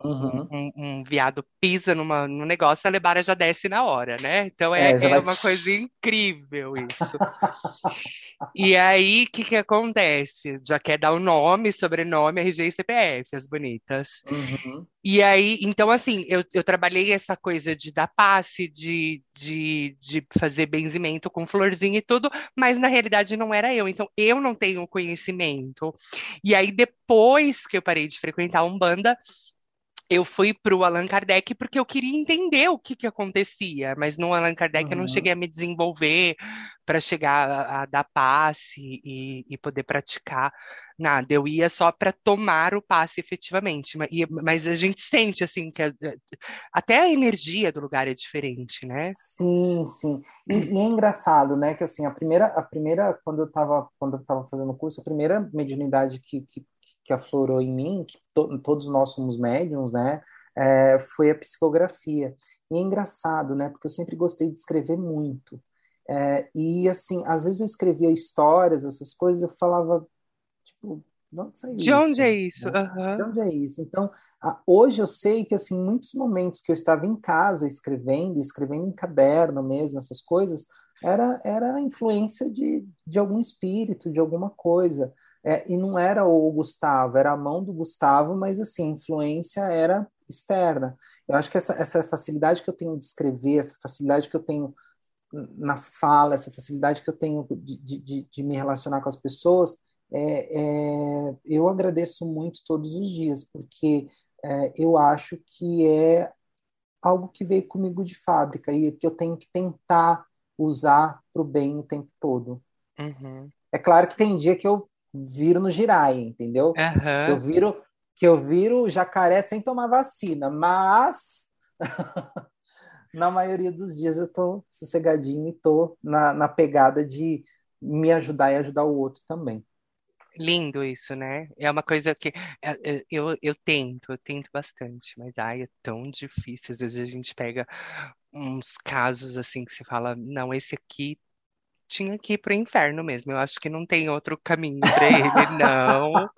Uhum. Um, um viado pisa numa, num negócio, a lebara já desce na hora, né? Então é, É, é vai- uma coisa incrível isso. E aí, o que que acontece? Já quer dar o nome, sobrenome, RG e CPF, as bonitas. Uhum. E aí, então, assim, eu, eu trabalhei essa coisa de dar passe, de, de, de fazer benzimento com florzinha e tudo, mas na realidade não era eu. Então, eu não tenho conhecimento. E aí, depois que eu parei de frequentar a Umbanda, eu fui para o Allan Kardec porque eu queria entender o que que acontecia, mas no Allan Kardec eu não Uhum. cheguei a me desenvolver para chegar a, a dar passe e, e poder praticar nada. Eu ia só para tomar o passe efetivamente, mas, e- mas a gente sente assim que a- até a energia do lugar é diferente, né? Sim, sim. E, e é engraçado, né, que assim, a primeira, a primeira quando eu estava quando eu estava fazendo o curso, a primeira mediunidade que, que, que aflorou em mim, que to- todos nós somos médiums, né, é, foi a psicografia. E é engraçado, né? Porque eu sempre gostei de escrever muito. É, e assim, às vezes eu escrevia histórias, essas coisas, eu falava, tipo, de onde saiu De onde é isso? Né? Uhum. De onde é isso? Então, hoje eu sei que assim, muitos momentos que eu estava em casa escrevendo, escrevendo em caderno mesmo, essas coisas, era, era a influência de, de algum espírito, de alguma coisa. É, e não era o Gustavo, era a mão do Gustavo, mas assim, a influência era externa. Eu acho que essa, essa facilidade que eu tenho de escrever, essa facilidade que eu tenho na fala, essa facilidade que eu tenho de, de, de me relacionar com as pessoas, é, é, eu agradeço muito todos os dias, porque é, eu acho que é algo que veio comigo de fábrica e que eu tenho que tentar usar para o bem o tempo todo. Uhum. É claro que tem dia que eu viro no girai, entendeu? Uhum. Eu viro que eu viro jacaré sem tomar vacina, mas na maioria dos dias eu tô sossegadinho e tô na, na pegada de me ajudar e ajudar o outro também. Lindo isso, né? É uma coisa que é, é, eu, eu tento, eu tento bastante, mas ai, é tão difícil. Às vezes a gente pega uns casos assim que você fala, não, esse aqui tinha que ir pro inferno mesmo. Eu acho que não tem outro caminho para ele, não.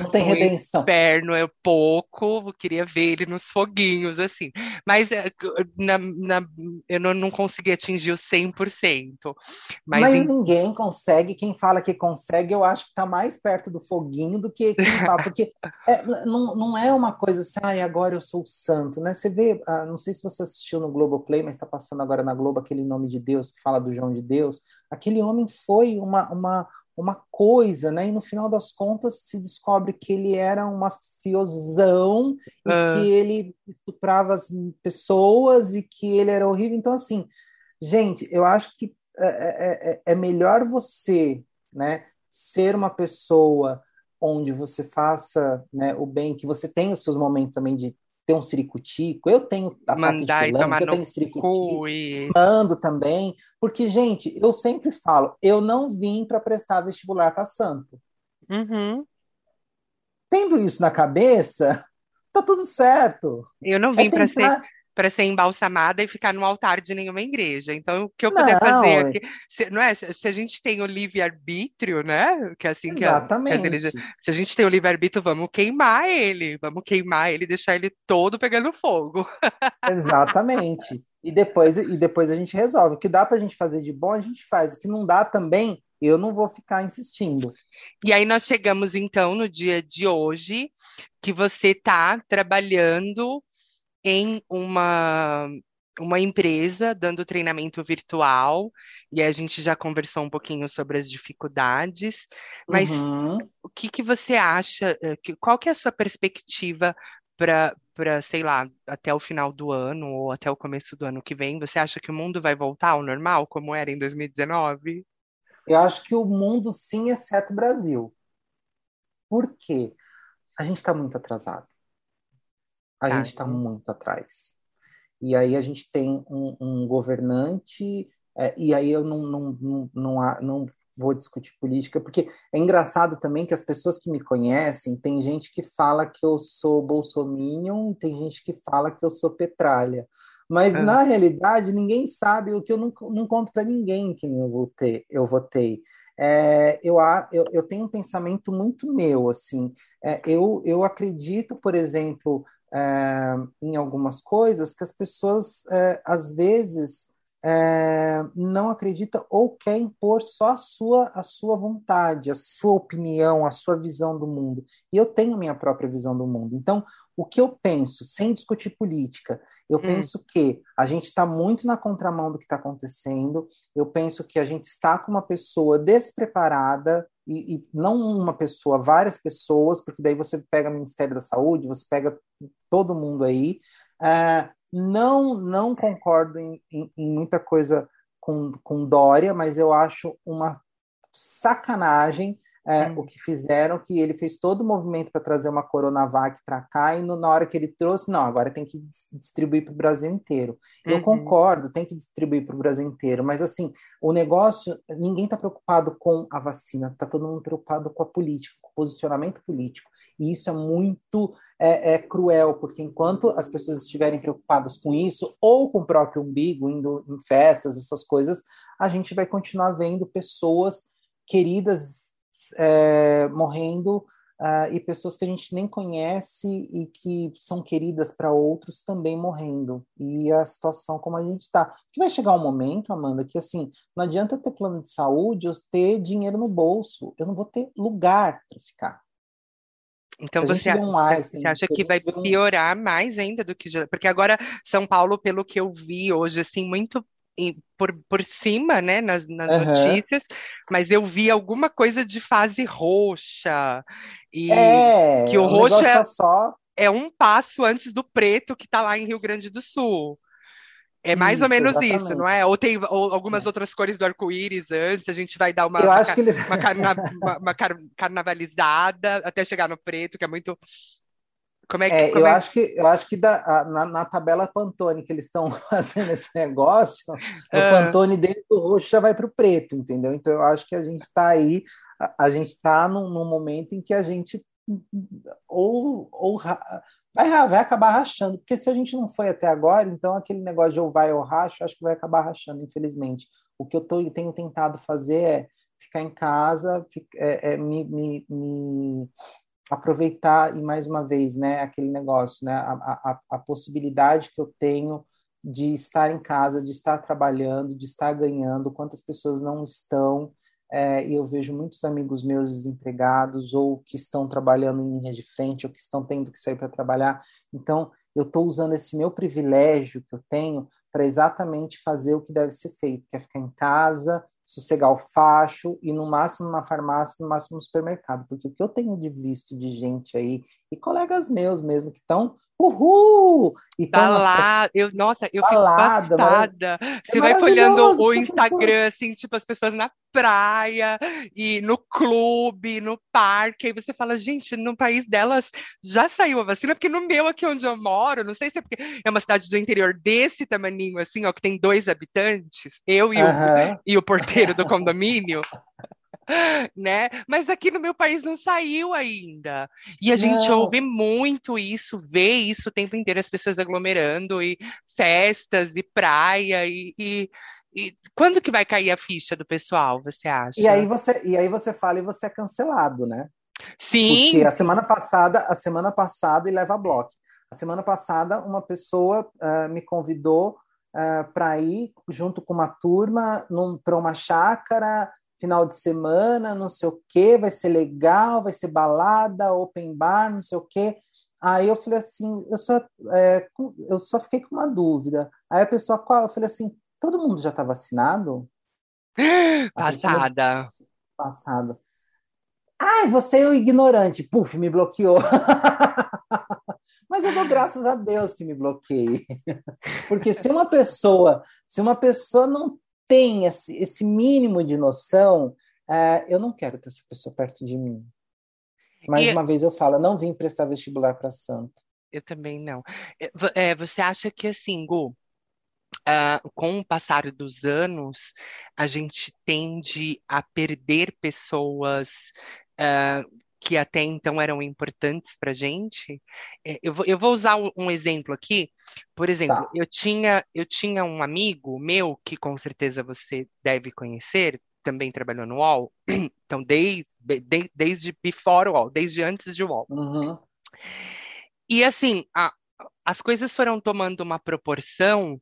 Não tem redenção. O inferno é pouco, eu queria ver ele nos foguinhos, assim. Mas é, na, na, eu não, não consegui atingir o 100%. Mas, Mas em- ninguém consegue. Quem fala que consegue, eu acho que está mais perto do foguinho do que quem fala. Porque é, não, não é uma coisa assim, ai, agora eu sou o santo, né? Você vê, ah, não sei se você assistiu no Globoplay, mas está passando agora na Globo aquele nome de Deus que fala do João de Deus. Aquele homem foi uma, uma, uma coisa, né? E no final das contas se descobre que ele era uma fiozão e Ah. que ele estuprava as pessoas e que ele era horrível. Então, assim, gente, eu acho que é, é, é- é melhor você, né, ser uma pessoa onde você faça, né, o bem, que você tenha os seus momentos também de ter um ciricutico. Eu tenho Mandar e tomar eu tenho ciricutico, cu e... mando também, porque, gente, eu sempre falo, eu não vim para prestar vestibular para santo. Uhum. Tendo isso na cabeça, tá tudo certo. Eu não É vim para ser. Para ser embalsamada e ficar no altar de nenhuma igreja. Então, o que eu puder fazer Não, aqui, se, não é? Se, se a gente tem o livre-arbítrio, né? Que é assim que, a- que exatamente. se a gente tem o livre-arbítrio, vamos queimar ele, vamos queimar ele, e deixar ele todo pegando fogo. Exatamente. E depois, e depois a gente resolve. O que dá pra gente fazer de bom, a gente faz. O que não dá também, eu não vou ficar insistindo. E aí nós chegamos então no dia de hoje, que você está trabalhando em uma uma empresa dando treinamento virtual, e a gente já conversou um pouquinho sobre as dificuldades, mas Uhum. o que que você acha, eh, que- qual que é a sua perspectiva para para, sei lá, até o final do ano ou até o começo do ano que vem? Você acha que o mundo vai voltar ao normal, como era em 2019? Eu acho que o mundo sim, exceto o Brasil. Por quê? A gente está muito atrasado. A Tá. gente está muito atrás. E aí a gente tem um, um governante, é, e aí eu não, não, não, não, há- não vou discutir política, porque é engraçado também que as pessoas que me conhecem, tem gente que fala que eu sou bolsominion, tem gente que fala que eu sou petralha. Mas Ah. na realidade, ninguém sabe o que eu não, não conto para ninguém quem eu votei. Eu votei. É, eu, eu, eu tenho um pensamento muito meu, assim. É, eu, eu acredito, por exemplo, é, em algumas coisas que as pessoas, é, às vezes, é, não acreditam ou querem impor só a sua, a sua vontade, a sua opinião, a sua visão do mundo. E eu tenho minha própria visão do mundo. Então, o que eu penso, sem discutir política, eu Hum. penso que a gente está muito na contramão do que está acontecendo. Eu penso que a gente está com uma pessoa despreparada, e, e não uma pessoa, várias pessoas, porque daí você pega o Ministério da Saúde, você pega todo mundo aí. Ah, não, não concordo em, em- em muita coisa com, com Dória, mas eu acho uma sacanagem é, hum. o que fizeram, que ele fez todo o movimento para trazer uma Coronavac para cá, e no, na hora que ele trouxe, não, agora tem que distribuir para o Brasil inteiro. Eu uhum. concordo, tem que distribuir para o Brasil inteiro, mas assim, o negócio, ninguém está preocupado com a vacina, está todo mundo preocupado com a política, com o posicionamento político. E isso é muito é, é, cruel, porque enquanto as pessoas estiverem preocupadas com isso, ou com o próprio umbigo, indo em festas, essas coisas, a gente vai continuar vendo pessoas queridas é, morrendo uh, e pessoas que a gente nem conhece e que são queridas para outros também morrendo. E a situação como a gente está. Que vai chegar um momento, Amanda, que assim, não adianta ter plano de saúde ou ter dinheiro no bolso. Eu não vou ter lugar para ficar. Então você, um você acha que vai piorar mais ainda do que já. Porque agora São Paulo, pelo que eu vi hoje, assim, muito por, por cima, né, nas, nas uhum. notícias, mas eu vi alguma coisa de fase roxa. E é, que o, o roxo é, tá só... é um passo antes do preto que está lá em Rio Grande do Sul. É mais isso, ou menos exatamente. isso, não é? Ou tem ou algumas é. outras cores do arco-íris antes, a gente vai dar uma, uma, eles... uma, carna, uma, uma car carnavalizada até chegar no preto, que é muito como é que, é, eu, é... Acho que eu acho que da, na, na, tabela Pantone que eles estão fazendo esse negócio, o ah. Pantone dentro do roxo já vai para o preto, entendeu? Então eu acho que a gente está aí, a, a gente está num, num, momento em que a gente ou, ou vai, vai acabar rachando, porque se a gente não foi até agora, então aquele negócio de ou vai ou racha, acho que vai acabar rachando, infelizmente. O que eu tô, tenho tentado fazer é ficar em casa, é, é, me, me, me aproveitar e mais uma vez, né, aquele negócio, né, a, a, a, possibilidade que eu tenho de estar em casa, de estar trabalhando, de estar ganhando, quantas pessoas não estão, é, e eu vejo muitos amigos meus desempregados ou que estão trabalhando em linha de frente ou que estão tendo que sair para trabalhar. Então, eu estou usando esse meu privilégio que eu tenho para exatamente fazer o que deve ser feito, que é ficar em casa, sossegar o facho e no máximo numa farmácia, no máximo no supermercado, porque o que eu tenho de visto de gente aí e colegas meus mesmo que estão Uhul! E tá lá, eu, nossa, eu balada, fico passada. Você é vai folhando o Instagram, assim, tipo, as pessoas na praia, e no clube, no parque, aí você fala, gente, no país delas já saiu a vacina, porque no meu aqui onde eu moro, não sei se é porque é uma cidade do interior desse tamaninho, assim, ó, que tem dois habitantes, eu e, uhum. o, e o porteiro do condomínio, né? Mas aqui no meu país não saiu ainda. E a gente não. ouve muito isso, vê isso o tempo inteiro, as pessoas aglomerando, e festas, e praia, e, e, e, quando que vai cair a ficha do pessoal, você acha? E aí você, e aí você fala e você é cancelado, né? Sim. Porque a semana passada, a semana passada, e leva bloco. A semana passada, uma pessoa uh, me convidou uh, para ir junto com uma turma para uma chácara final de semana, não sei o que, vai ser legal, vai ser balada, open bar, não sei o que. Aí eu falei assim, eu só, é, eu só fiquei com uma dúvida. Aí a pessoa, qual? Eu falei assim, todo mundo já está vacinado? Passada. Passado. Ai, você é o ignorante. Puf, me bloqueou. Mas eu dou graças a Deus que me bloqueei. Porque se uma pessoa, se uma pessoa não tem esse, esse mínimo de noção, uh, eu não quero ter essa pessoa perto de mim. Mais e... uma vez eu falo, não vim prestar vestibular para santo. Eu também não. É, é, você acha que assim, Gu, uh, com o passar dos anos, a gente tende a perder pessoas uh, que até então eram importantes para gente. É, eu vou, eu vou usar um exemplo aqui. Por exemplo, tá. eu, tinha, eu tinha um amigo meu, que com certeza você deve conhecer, também trabalhou no UOL, então desde, de, desde before UOL, desde antes de UOL. Uhum. E assim, a, as coisas foram tomando uma proporção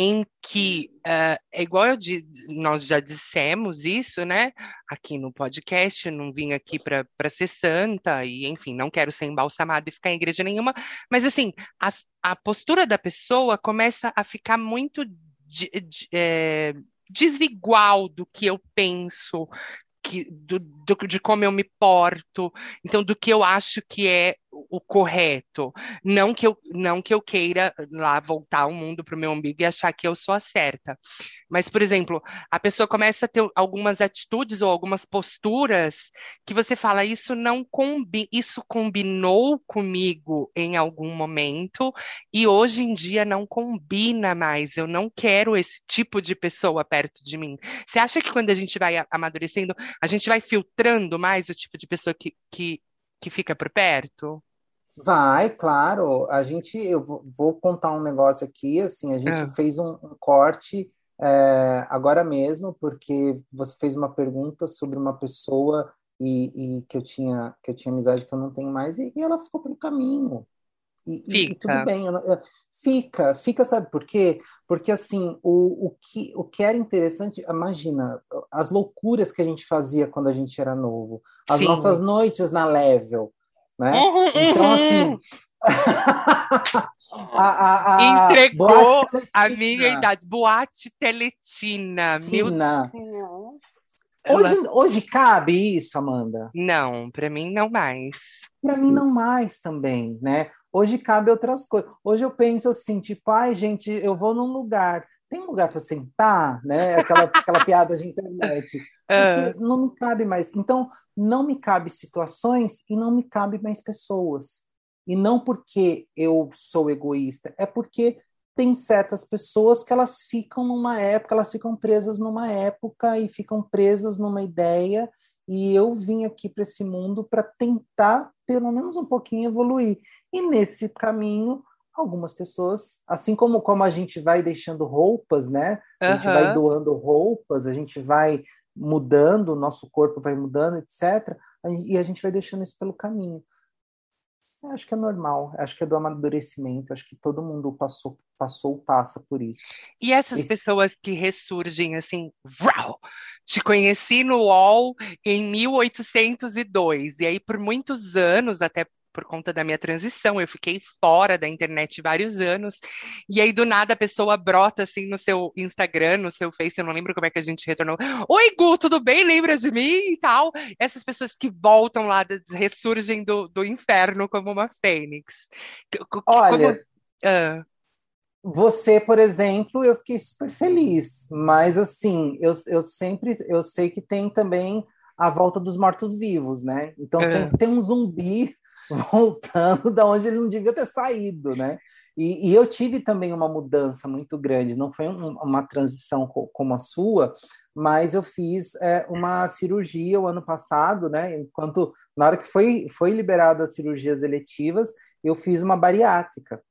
em que uh, é igual eu, nós já dissemos isso, né? Aqui no podcast, não vim aqui para ser santa e, enfim, não quero ser embalsamada e ficar em igreja nenhuma, mas assim, a, a postura da pessoa começa a ficar muito de, de, é, desigual do que eu penso, que, do, do, de como eu me porto, então do que eu acho que é o correto. Não que eu, não que eu queira lá voltar o mundo para o meu umbigo e achar que eu sou a certa. Mas, por exemplo, a pessoa começa a ter algumas atitudes ou algumas posturas que você fala, isso não combi isso combinou comigo em algum momento e hoje em dia não combina mais. Eu não quero esse tipo de pessoa perto de mim. Você acha que quando a gente vai amadurecendo, a gente vai filtrando mais o tipo de pessoa que, que, que fica por perto? Vai, claro. A gente, eu vou contar um negócio aqui, assim, a gente É. fez um, um corte é, agora mesmo, porque você fez uma pergunta sobre uma pessoa e, e que eu tinha que eu tinha amizade que eu não tenho mais, e, e ela ficou pelo caminho. E, e- tudo bem, fica, fica, sabe por quê? Porque assim, o, o que, o que era interessante, imagina, as loucuras que a gente fazia quando a gente era novo, as Sim. nossas noites na Level, né? Uhum, Então, uhum. assim. a, a, a Entregou a minha idade. Boate Teletina. Meu Tina. Deus. Ela- Hoje, hoje cabe isso, Amanda? Não, pra mim não mais. Para mim, não mais também, né? Hoje cabe outras coisas. Hoje eu penso assim, tipo, ai, gente, eu vou num lugar. Tem um lugar para sentar, né? Aquela, aquela piada de internet. Ah, não me cabe mais. Então, não me cabe situações e não me cabe mais pessoas. E não porque eu sou egoísta, é porque tem certas pessoas que elas ficam numa época, elas ficam presas numa época e ficam presas numa ideia. E eu vim aqui para esse mundo para tentar, pelo menos um pouquinho, evoluir. E nesse caminho, algumas pessoas, assim como, como a gente vai deixando roupas, né? A gente vai aham. doando roupas, a gente vai mudando, o nosso corpo vai mudando, etc. E a gente vai deixando isso pelo caminho. Acho que é normal, acho que é do amadurecimento, acho que todo mundo passou, passou, passa por isso. E essas Esse- pessoas que ressurgem assim, vrau, te conheci no UOL em 1802, e aí por muitos anos, até por conta da minha transição, eu fiquei fora da internet vários anos, e aí do nada a pessoa brota assim no seu Instagram, no seu Face, eu não lembro como é que a gente retornou. Oi, Gu, tudo bem? Lembra de mim e tal? Essas pessoas que voltam lá, ressurgem do, do inferno como uma fênix. Olha, como- ah, Você, por exemplo, eu fiquei super feliz, mas assim, eu, eu sempre, eu sei que tem também a volta dos mortos-vivos, né? Então É. sempre tem um zumbi voltando da onde ele não devia ter saído, né? E, e eu tive também uma mudança muito grande, não foi um- uma transição co- como a sua, mas eu fiz é, uma cirurgia o ano passado, né? Enquanto, na hora que foi, foi liberada as cirurgias eletivas, eu fiz uma bariátrica.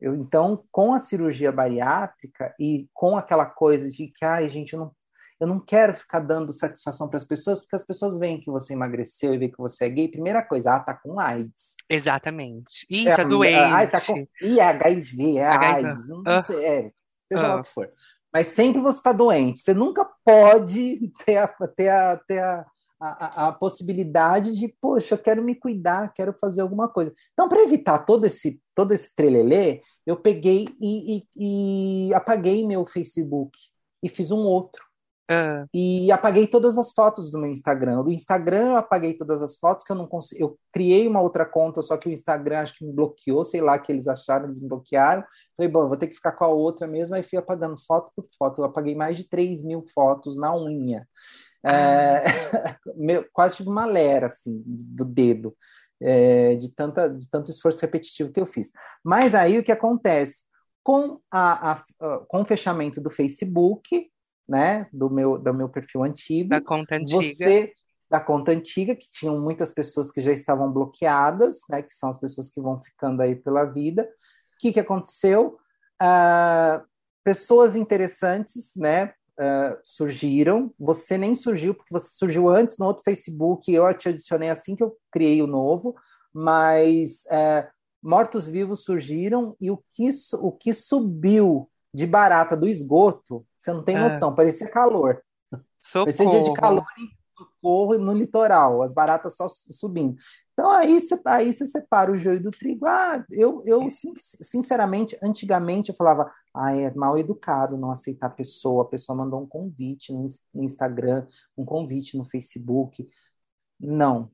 Eu, então, com a cirurgia bariátrica e com aquela coisa de que, ai, gente, eu não, eu não quero ficar dando satisfação para as pessoas, porque as pessoas veem que você emagreceu e veem que você é gay. Primeira coisa, ah, tá com AIDS. exatamente. Ih, É, tá doente. ai, tá com. Ih, é HIV, é HIV. AIDS, não Ah. sei, é, seja Ah. lá o que for. Mas sempre você está doente. Você nunca pode ter a, ter a, ter a, a, a possibilidade de, poxa, eu quero me cuidar, quero fazer alguma coisa. Então, para evitar todo esse, todo esse trelelê, eu peguei e, e, e apaguei meu Facebook e fiz um outro. Ah, E apaguei todas as fotos do meu Instagram. Do Instagram eu apaguei todas as fotos que eu não consegui. Eu criei uma outra conta, só que o Instagram acho que me bloqueou, sei lá que eles acharam, eles me bloquearam. Falei, bom, vou ter que ficar com a outra mesmo. Aí fui apagando foto por foto. Eu apaguei mais de 3 mil fotos na unha. É, meu, quase tive uma lera, assim, do dedo, é, de, tanta, de tanto esforço repetitivo que eu fiz. Mas aí o que acontece? Com, a, a- a- com o fechamento do Facebook, né, do meu, do meu perfil antigo, da conta antiga. você da conta antiga, que tinham muitas pessoas que já estavam bloqueadas, né, que são as pessoas que vão ficando aí pela vida. O que, que aconteceu? Ah, pessoas interessantes, né, ah, surgiram. Você nem surgiu, porque você surgiu antes no outro Facebook, eu te adicionei assim que eu criei o novo, mas ah, mortos-vivos surgiram e o que, o que subiu de barata do esgoto, você não tem Ah. noção, parecia calor. Parecia dia de Socorro. calor em socorro no litoral, as baratas só su- subindo. Então aí você aí você separa o joio do trigo. Ah, eu, eu sin- sinceramente, antigamente eu falava, ah, é mal educado não aceitar a pessoa, a pessoa mandou um convite no, no Instagram, um convite no Facebook. Não.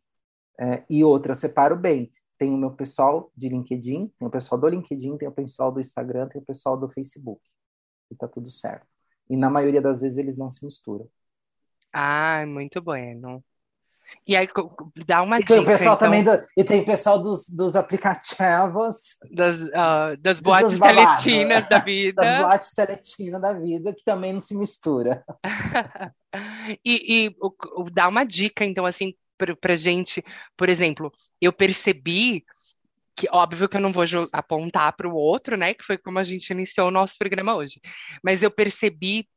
É, e outra, eu separo bem. Tem o meu pessoal de LinkedIn, tem o pessoal do LinkedIn, tem o pessoal do Instagram, tem o pessoal do Facebook. E tá tudo certo. E na maioria das vezes eles não se misturam. Ah, muito bueno. E aí dá uma E tem o dica, pessoal então, também do, e tem o pessoal dos, dos aplicativos, das, ah, das boates teletinas da das vida. boates teletina da vida, que também não se mistura. E, e o- o- dá uma dica, então, assim, pra gente, por exemplo, eu percebi que, óbvio que eu não vou apontar para o outro, né, que foi como a gente iniciou o nosso programa hoje, mas eu percebi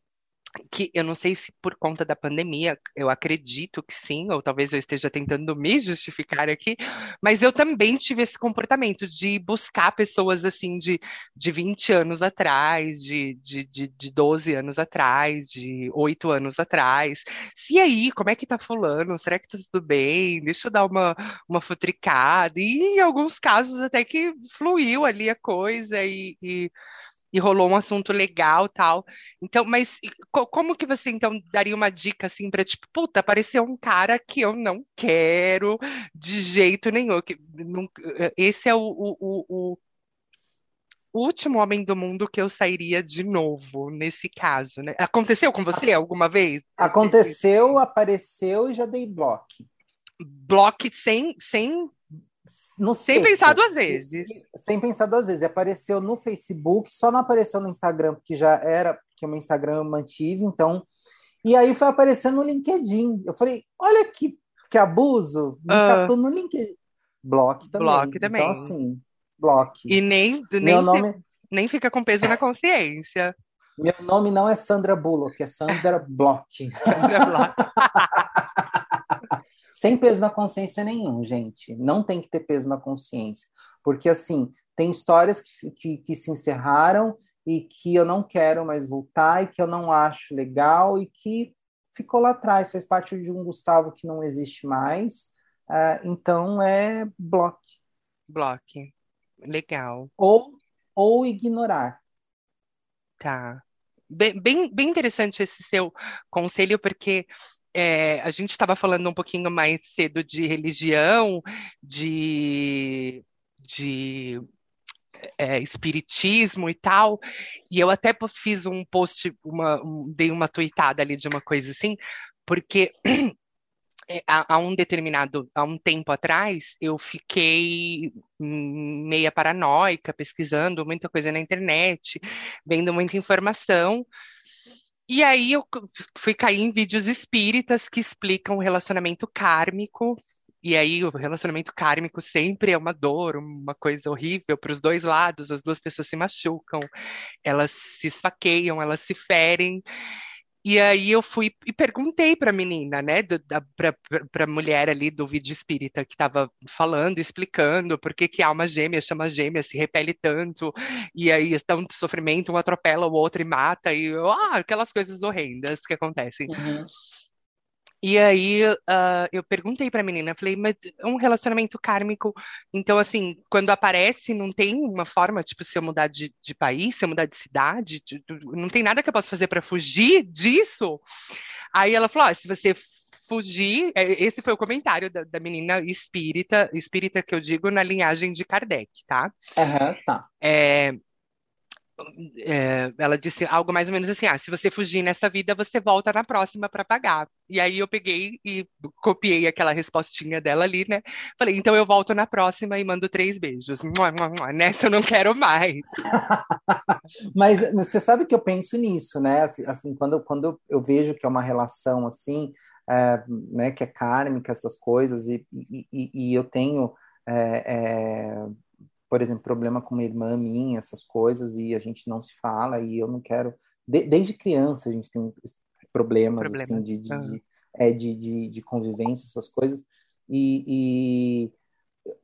que, eu não sei se por conta da pandemia, eu acredito que sim, ou talvez eu esteja tentando me justificar aqui, mas eu também tive esse comportamento de buscar pessoas, assim, de, de 20 anos atrás, de, de, de, de 12 anos atrás, de 8 anos atrás, se aí, como é que tá fulano? Será que tá tudo bem? Deixa eu dar uma, uma futricada. E em alguns casos até que fluiu ali a coisa e, e, e rolou um assunto legal tal. Então, mas co- como que você então daria uma dica assim pra tipo, puta, apareceu um cara que eu não quero de jeito nenhum. Que, não- esse é o, o, o, o último homem do mundo que eu sairia de novo nesse caso, né? Aconteceu com você alguma vez? Aconteceu, apareceu e já dei bloco. Bloque sem, sem, No sem pensar duas vezes. Sem pensar duas vezes. Apareceu no Facebook, só não apareceu no Instagram, porque já era, porque o meu Instagram eu mantive, então. E aí foi aparecendo no LinkedIn. Eu falei, olha que, que abuso. Me Ah. catou no LinkedIn. Block também. Block também. Então, assim, block. E nem, nem, Meu nome, nem fica com peso na consciência. meu nome não é Sandra Bullock, é Sandra Block. Sem peso na consciência nenhum, gente. Não tem que ter peso na consciência. Porque, assim, tem histórias que, que, que se encerraram e que eu não quero mais voltar e que eu não acho legal e que ficou lá atrás, fez parte de um Gustavo que não existe mais. Ah, então, é bloco. Bloque. Legal. Ou, ou ignorar. Tá. Bem, bem, bem interessante esse seu conselho, porque é, a gente estava falando um pouquinho mais cedo de religião, de, de é, espiritismo e tal, e eu até fiz um post, uma, um- dei uma tweetada ali de uma coisa assim, porque é, há, um determinado, há um tempo atrás, eu fiquei meia paranoica, pesquisando muita coisa na internet, vendo muita informação. E aí eu fui cair em vídeos espíritas que explicam o relacionamento kármico. E aí o relacionamento kármico sempre é uma dor, uma coisa horrível para os dois lados, as duas pessoas se machucam, elas se esfaqueiam, elas se ferem. E aí eu fui e perguntei para a menina, né, para a mulher ali do vídeo espírita que estava falando, explicando por que que alma gêmea chama gêmea, se repele tanto, e aí estão de sofrimento, um atropela o outro e mata, e ah, aquelas coisas horrendas que acontecem. E aí ah, eu perguntei para a menina, falei, mas um relacionamento kármico, então assim, quando aparece, não tem uma forma, tipo, se eu mudar de, de país, se eu mudar de cidade, de- de- não tem nada que eu possa fazer para fugir disso? Aí ela falou, ah, se você fugir, é, esse foi o comentário da, da menina espírita, espírita que eu digo na linhagem de Kardec, tá? Aham, tá. É, é, ela disse algo mais ou menos assim: ah, se você fugir nessa vida, você volta na próxima para pagar. E aí eu peguei e copiei aquela respostinha dela ali, né? Falei, então eu volto na próxima e mando três beijos. Mua, mua, mua. Nessa eu não quero mais. Mas você sabe que eu penso nisso, né? Assim, assim, quando, quando eu, vejo que é uma relação assim, é, né, que é kármica, essas coisas, e, e, e- e eu tenho, é, é, por exemplo, problema com uma irmã minha, essas coisas, e a gente não se fala, e eu não quero. de- desde criança a gente tem problemas Problema. assim de, de, de, é, de, de, de convivência, essas coisas, e, e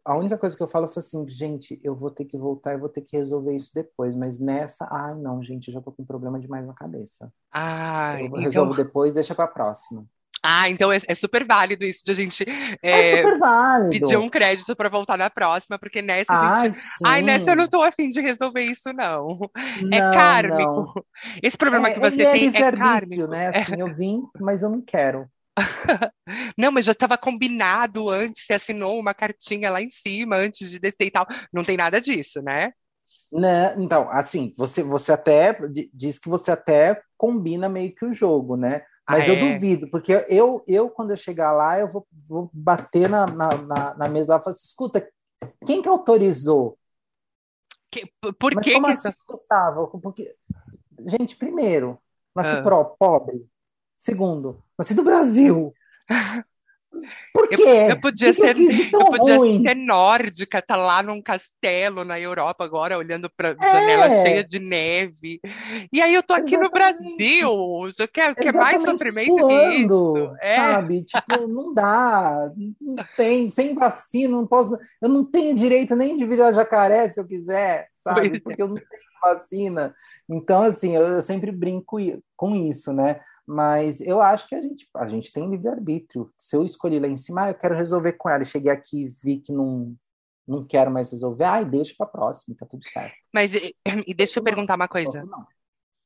a única coisa que eu falo foi assim, gente, eu vou ter que voltar, eu vou ter que resolver isso depois, mas nessa, ai não, gente, eu já tô com problema demais na cabeça. Ah, Eu então, resolvo depois, deixa pra próxima. Ah, então é, é super válido isso de a gente É, é, super válido. pedir um crédito para voltar na próxima, porque nessa a gente. Ai, Ai, nessa eu não sim. tô afim de resolver isso, não. É Não, kármico. não. Esse problema É, que você é tem é kármico. né? Assim, eu vim, mas eu não quero. Não, mas já estava combinado antes, você assinou uma cartinha lá em cima antes de descer e tal. Não tem nada disso, né? Né? Então, assim, você, você até diz que você até combina meio que o jogo, né? Mas Ah, eu é? duvido, porque eu, eu quando eu chegar lá, eu vou, vou bater na, na, na, na mesa lá e falar assim, escuta, quem que autorizou? Que- por Mas que como que assim, Gustavo? Porque, gente, primeiro, nasci Ah. pro, pobre. Segundo, nasci do Brasil. Por Eu- quê? eu podia O que que ser- eu de tão eu podia ser nórdica, tá lá num castelo na Europa agora, olhando pra janela É. cheia de neve. E aí eu tô aqui no Exatamente. Brasil. Você quer, quer mais Exatamente, sofrimento que suando? É. sabe? Tipo, não dá, não tem, sem vacina, não posso, eu não tenho direito nem de virar jacaré se eu quiser, sabe? É. Porque eu não tenho vacina. Então, assim, eu, eu sempre brinco com isso, né? Mas eu acho que a gente, a gente tem livre-arbítrio. Se eu escolhi lá em cima, ah, eu quero resolver com ela, e cheguei aqui e vi que não, não quero mais resolver, ai, deixa pra próxima, tá tudo certo. Mas e, e deixa eu perguntar uma coisa. Não.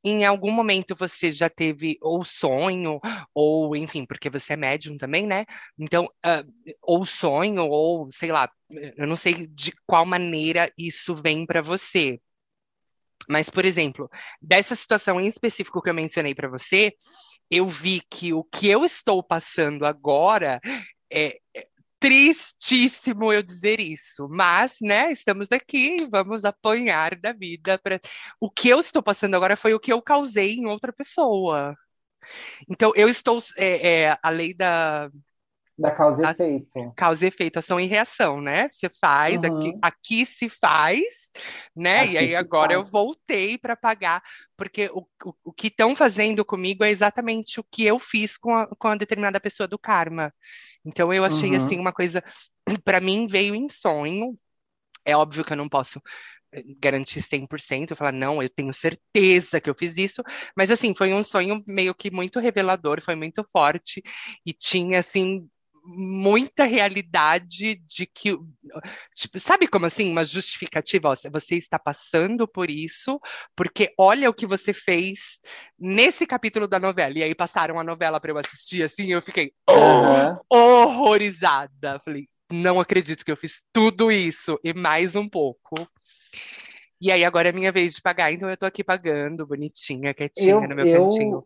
Em algum momento você já teve ou sonho, ou enfim, porque você é médium também, né? Então, ah, ou sonho, ou sei lá, eu não sei de qual maneira isso vem pra você. Mas, por exemplo, dessa situação em específico que eu mencionei pra você, eu vi que o que eu estou passando agora é é tristíssimo eu dizer isso, mas, né, estamos aqui, vamos apanhar da vida o que eu estou passando agora foi o que eu causei em outra pessoa. Então, eu estou. É, é, a lei da Da causa e efeito. causa e efeito, ação e reação, né? Você faz, aqui, Uhum. aqui se faz, né? Aqui E aí agora eu faz. voltei para pagar, porque o, o, o que estão fazendo comigo é exatamente o que eu fiz com a, com a determinada pessoa do karma. Então eu achei Uhum. assim uma coisa, para mim veio em sonho. É óbvio que eu não posso eh, garantir 100%, eu falar, não, eu tenho certeza que eu fiz isso, mas assim, foi um sonho meio que muito revelador, foi muito forte e tinha assim muita realidade de que, tipo, sabe como assim, uma justificativa, ó, você está passando por isso, porque olha o que você fez nesse capítulo da novela, e aí passaram a novela para eu assistir assim, eu fiquei, Aham. horrorizada. Falei, não acredito que eu fiz tudo isso e mais um pouco. E aí agora é minha vez de pagar, então eu tô aqui pagando, bonitinha, quietinha Eu, no meu cantinho.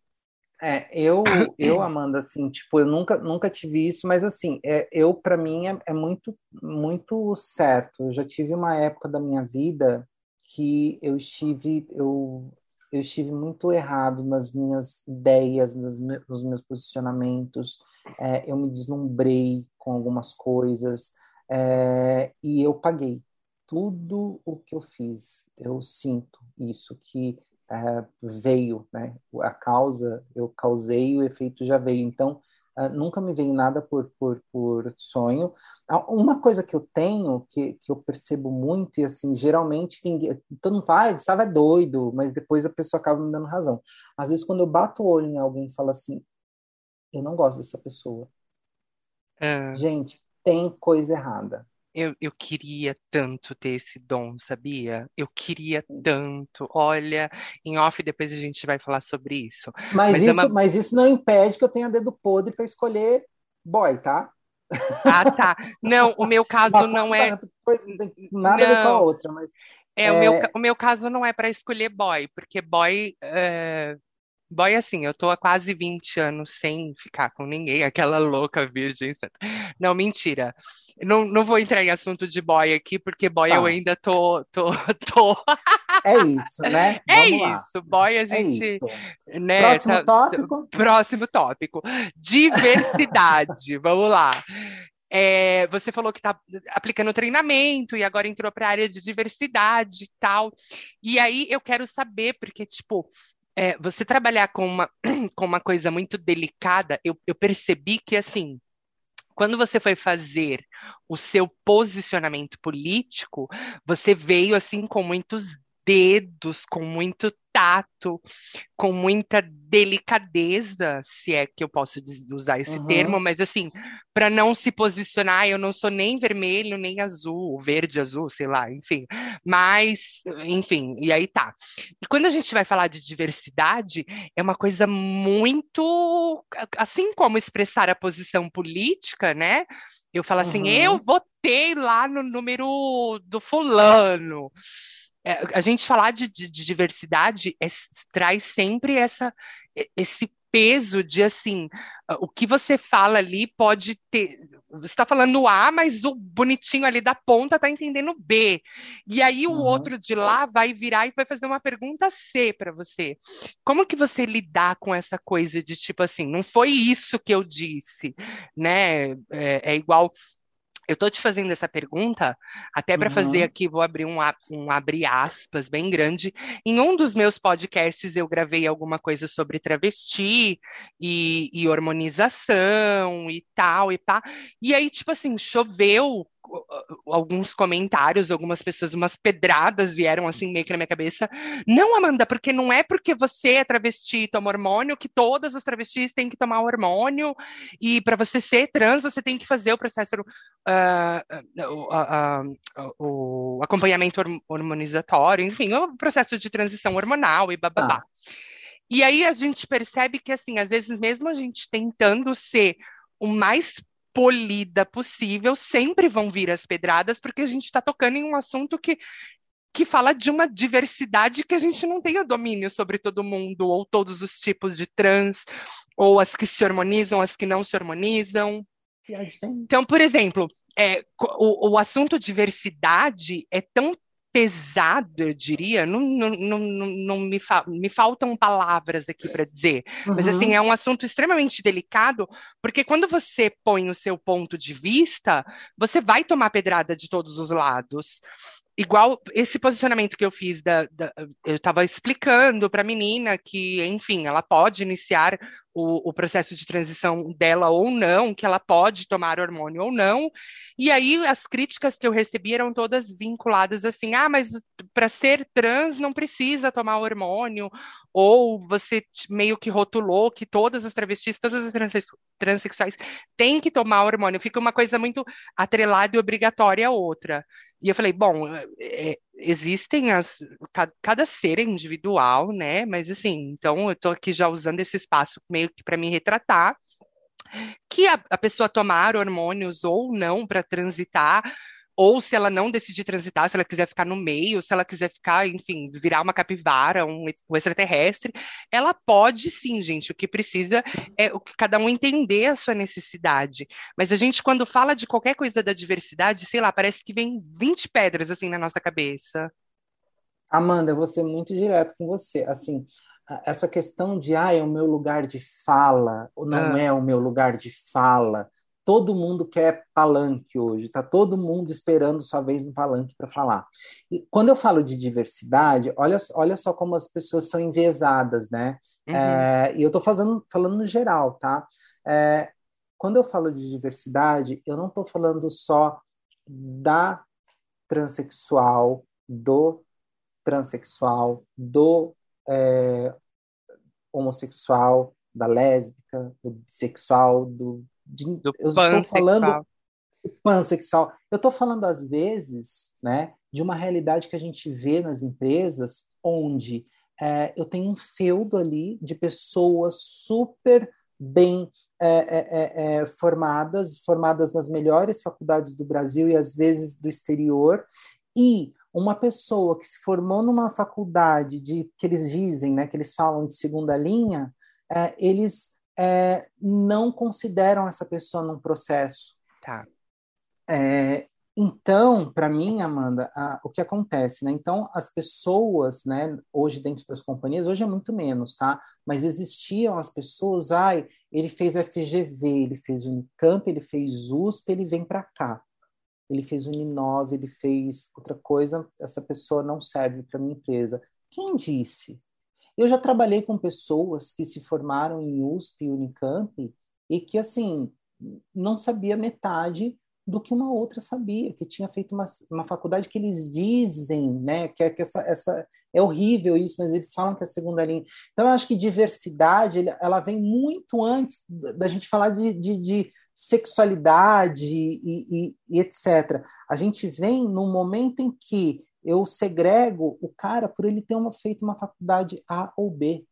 Eu, é, eu, eu, Amanda, assim, tipo, eu nunca, nunca tive isso, mas assim, é, eu, para mim, é, é muito, muito certo. Eu já tive uma época da minha vida que eu estive, eu, eu estive muito errado nas minhas ideias, nas me- nos meus posicionamentos. É, eu me deslumbrei com algumas coisas, é, e eu paguei tudo o que eu fiz. Eu sinto isso, que é, veio, né? A causa, eu causei, o efeito já veio. Então, ah, nunca me veio nada por, por, por sonho. Ah, Uma coisa que eu tenho, que, que eu percebo muito, e assim, geralmente ninguém, todo mundo fala, ah, Gustavo é doido, mas depois a pessoa acaba me dando razão. Às vezes, quando eu bato o olho em alguém e falo assim, eu não gosto dessa pessoa. Ah, Gente, tem coisa errada. Eu, eu queria tanto ter esse dom, sabia? Eu queria tanto. Olha, em off depois a gente vai falar sobre isso. Mas, Mas é isso, uma- mas isso não impede que eu tenha dedo podre para escolher boy, tá? Ah, tá. Não, o meu caso não é. não nada a ver com a outra, mas É, o meu, É. o meu caso não é para escolher boy, porque boy, é, boy, assim, eu tô há quase 20 anos sem ficar com ninguém, aquela louca virgem. Não, mentira. Não, não vou entrar em assunto de boy aqui, porque boy eu Tá. ainda tô, tô, tô. é isso, né? É Vamos lá. isso, boy, a É gente, isso. né, Próximo tá- tópico. Próximo tópico. Diversidade. Vamos lá. É, você falou que está aplicando treinamento e agora entrou para a área de diversidade e tal. E aí eu quero saber, porque, tipo, é, você trabalhar com uma, com uma coisa muito delicada, eu, eu percebi que, assim, quando você foi fazer o seu posicionamento político, você veio, assim, com muitos dedos, com muito tato, com muita delicadeza, se é que eu posso usar esse uhum. termo, mas assim, para não se posicionar, eu não sou nem vermelho, nem azul, verde, azul, sei lá, enfim. Mas, enfim, e aí tá. E quando a gente vai falar de diversidade, é uma coisa muito assim como expressar a posição política, né? Eu falo assim, uhum. eu votei lá no número do fulano. É, a gente falar de, de, de diversidade é, traz sempre essa, esse peso de assim, o que você fala ali pode ter. Você está falando A, mas o bonitinho ali da ponta está entendendo B. E aí o uhum. outro de lá vai virar e vai fazer uma pergunta C para você. Como que você lidar com essa coisa de tipo assim, não foi isso que eu disse, né? É, é igual eu estou te fazendo essa pergunta até para uhum. fazer aqui, vou abrir um, um abre aspas bem grande. Em um dos meus podcasts eu gravei alguma coisa sobre travesti e, e hormonização e tal e pá. E aí, tipo assim, choveu alguns comentários, algumas pessoas, umas pedradas vieram assim meio que na minha cabeça. Não, Amanda, porque não é porque você é travesti e toma hormônio que todas as travestis têm que tomar hormônio e para você ser trans você tem que fazer o processo, uh, uh, uh, o acompanhamento hormonizatório, enfim, o processo de transição hormonal e bababá. Ah. E aí a gente percebe que assim, às vezes mesmo a gente tentando ser o mais polida possível, sempre vão vir as pedradas, porque a gente está tocando em um assunto que, que fala de uma diversidade que a gente não tem o domínio sobre todo mundo, ou todos os tipos de trans, ou as que se harmonizam, as que não se harmonizam. Então, por exemplo, é, o, o assunto diversidade é tão pesado, eu diria, não, não, não, não me, fa me faltam palavras aqui para dizer, uhum. mas assim, é um assunto extremamente delicado, porque quando você põe o seu ponto de vista, você vai tomar pedrada de todos os lados. Igual esse posicionamento que eu fiz da, da eu estava explicando para a menina que, enfim, ela pode iniciar o, o, processo de transição dela ou não, que ela pode tomar hormônio ou não. E aí as críticas que eu recebi eram todas vinculadas assim: ah, mas para ser trans não precisa tomar hormônio, ou você meio que rotulou que todas as travestis, todas as transexuais têm que tomar hormônio. Fica uma coisa muito atrelada e obrigatória a outra. E eu falei, bom, é, existem as. Cada, ser é individual, né? Mas assim, então eu estou aqui já usando esse espaço meio que para me retratar. Que a, a pessoa tomar hormônios ou não para transitar ou se ela não decidir transitar, se ela quiser ficar no meio, se ela quiser ficar, enfim, virar uma capivara, um, um extraterrestre, ela pode sim, gente. O que precisa é o que cada um entender a sua necessidade. Mas a gente, quando fala de qualquer coisa da diversidade, sei lá, parece que vem 20 pedras assim na nossa cabeça. Amanda, eu vou ser muito direto com você. Assim, essa questão de ah, é o meu lugar de fala, ou não ah. é o meu lugar de fala todo mundo quer palanque hoje, está todo mundo esperando sua vez no palanque para falar. E quando eu falo de diversidade, olha, olha só como as pessoas são enviesadas, né? Uhum. É, e eu estou falando no geral, tá? É, quando eu falo de diversidade, eu não estou falando só da transexual, do transexual, do é, homossexual, da lésbica, do bissexual, do de, eu estou falando pansexual. Eu estou falando às vezes, né, de uma realidade que a gente vê nas empresas, onde é, eu tenho um feudo ali de pessoas super bem é, é, é, é, formadas, formadas nas melhores faculdades do Brasil e às vezes do exterior, e uma pessoa que se formou numa faculdade de que eles dizem, né, que eles falam de segunda linha, é, eles é, não consideram essa pessoa num processo. Tá. É, então, para mim, Amanda, a, o que acontece, né? Então, as pessoas, né, hoje dentro das companhias, hoje é muito menos, tá? Mas existiam as pessoas, ai, ele fez FGV, ele fez Unicamp, ele fez USP, ele vem para cá. Ele fez Uninove, ele fez outra coisa, essa pessoa não serve para minha empresa. Quem disse? Eu já trabalhei com pessoas que se formaram em USP e Unicamp e que, assim, não sabia metade do que uma outra sabia, que tinha feito uma, uma faculdade que eles dizem, né, que, é, que essa, essa é horrível isso, mas eles falam que é a segunda linha. Então, eu acho que diversidade, ela vem muito antes da gente falar de, de, de sexualidade e, e, e, etc. A gente vem no momento em que eu segrego o cara por ele ter uma, feito uma faculdade A ou B.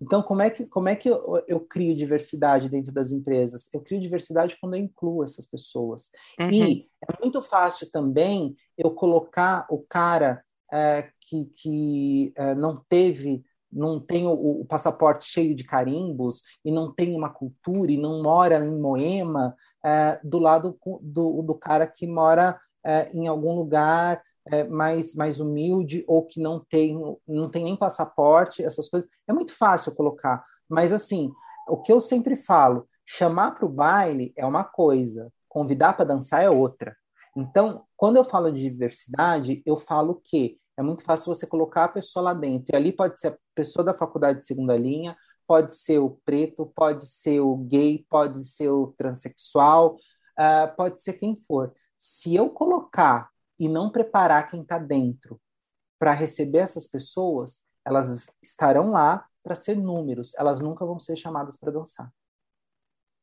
Então, como é que, como é que eu, eu, crio diversidade dentro das empresas? Eu crio diversidade quando eu incluo essas pessoas. Uhum. E é muito fácil também eu colocar o cara é, que, que é, não teve, não tem o, o, passaporte cheio de carimbos e não tem uma cultura e não mora em Moema é, do lado do, do cara que mora é, em algum lugar é, mais, mais humilde ou que não tem, não tem nem passaporte, essas coisas. É muito fácil colocar. Mas, assim, o que eu sempre falo, chamar para o baile é uma coisa, convidar para dançar é outra. Então, quando eu falo de diversidade, eu falo que é muito fácil você colocar a pessoa lá dentro. E ali pode ser a pessoa da faculdade de segunda linha, pode ser o preto, pode ser o gay, pode ser o transexual, uh, pode ser quem for. Se eu colocar e não preparar quem está dentro para receber essas pessoas, elas estarão lá para ser números, elas nunca vão ser chamadas para dançar.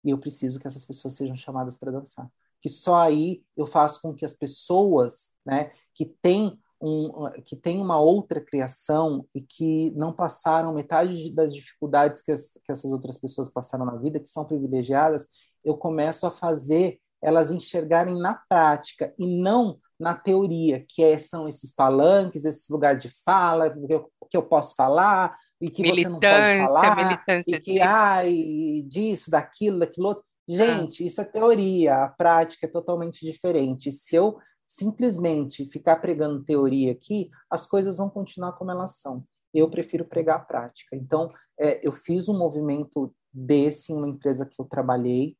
E eu preciso que essas pessoas sejam chamadas para dançar. Que só aí eu faço com que as pessoas, né, que têm um, que tem uma outra criação e que não passaram metade das dificuldades que, as, que essas outras pessoas passaram na vida, que são privilegiadas, eu começo a fazer elas enxergarem na prática e não na teoria, que é, são esses palanques, esses lugares de fala, que eu, que eu posso falar e que você não pode falar, e que, ai, disso, daquilo, daquilo outro. Gente, ah. isso é teoria, a prática é totalmente diferente. Se eu simplesmente ficar pregando teoria aqui, as coisas vão continuar como elas são. Eu prefiro pregar a prática. Então, é, eu fiz um movimento desse em uma empresa que eu trabalhei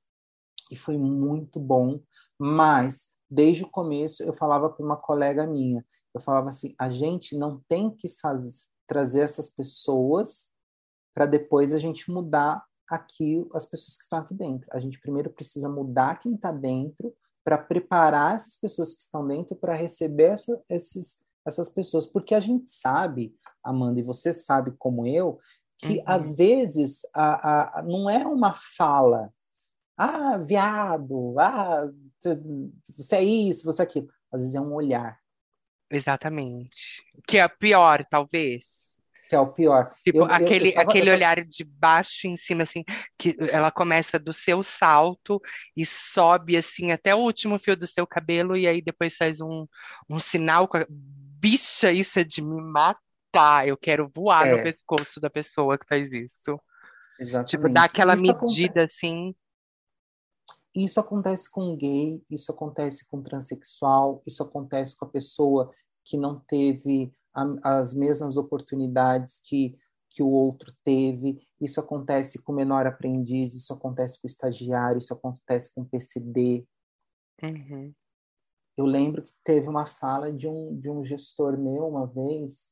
e foi muito bom, mas desde o começo eu falava para uma colega minha, eu falava assim, a gente não tem que fazer, trazer essas pessoas para depois a gente mudar aqui as pessoas que estão aqui dentro. A gente primeiro precisa mudar quem está dentro para preparar essas pessoas que estão dentro para receber essa, esses, essas pessoas, porque a gente sabe, Amanda, e você sabe como eu, que uhum. às vezes a, a, não é uma fala, ah, viado, ah, você é isso, você é aquilo. Às vezes é um olhar. Exatamente. Que é pior, talvez. Que é o pior. Tipo, eu, aquele, eu, tava, aquele olhar de baixo em cima, assim, que ela começa do seu salto e sobe, assim, até o último fio do seu cabelo, e aí depois faz um, um sinal com a... Bicha, isso é de me matar. Eu quero voar é. no pescoço da pessoa que faz isso. Exatamente. Tipo, dar aquela isso medida, acontece. assim. Isso acontece com gay, isso acontece com transexual, isso acontece com a pessoa que não teve a, as mesmas oportunidades que, que o outro teve, isso acontece com o menor aprendiz, isso acontece com o estagiário, isso acontece com o PCD. Uhum. Eu lembro que teve uma fala de um, de um gestor meu uma vez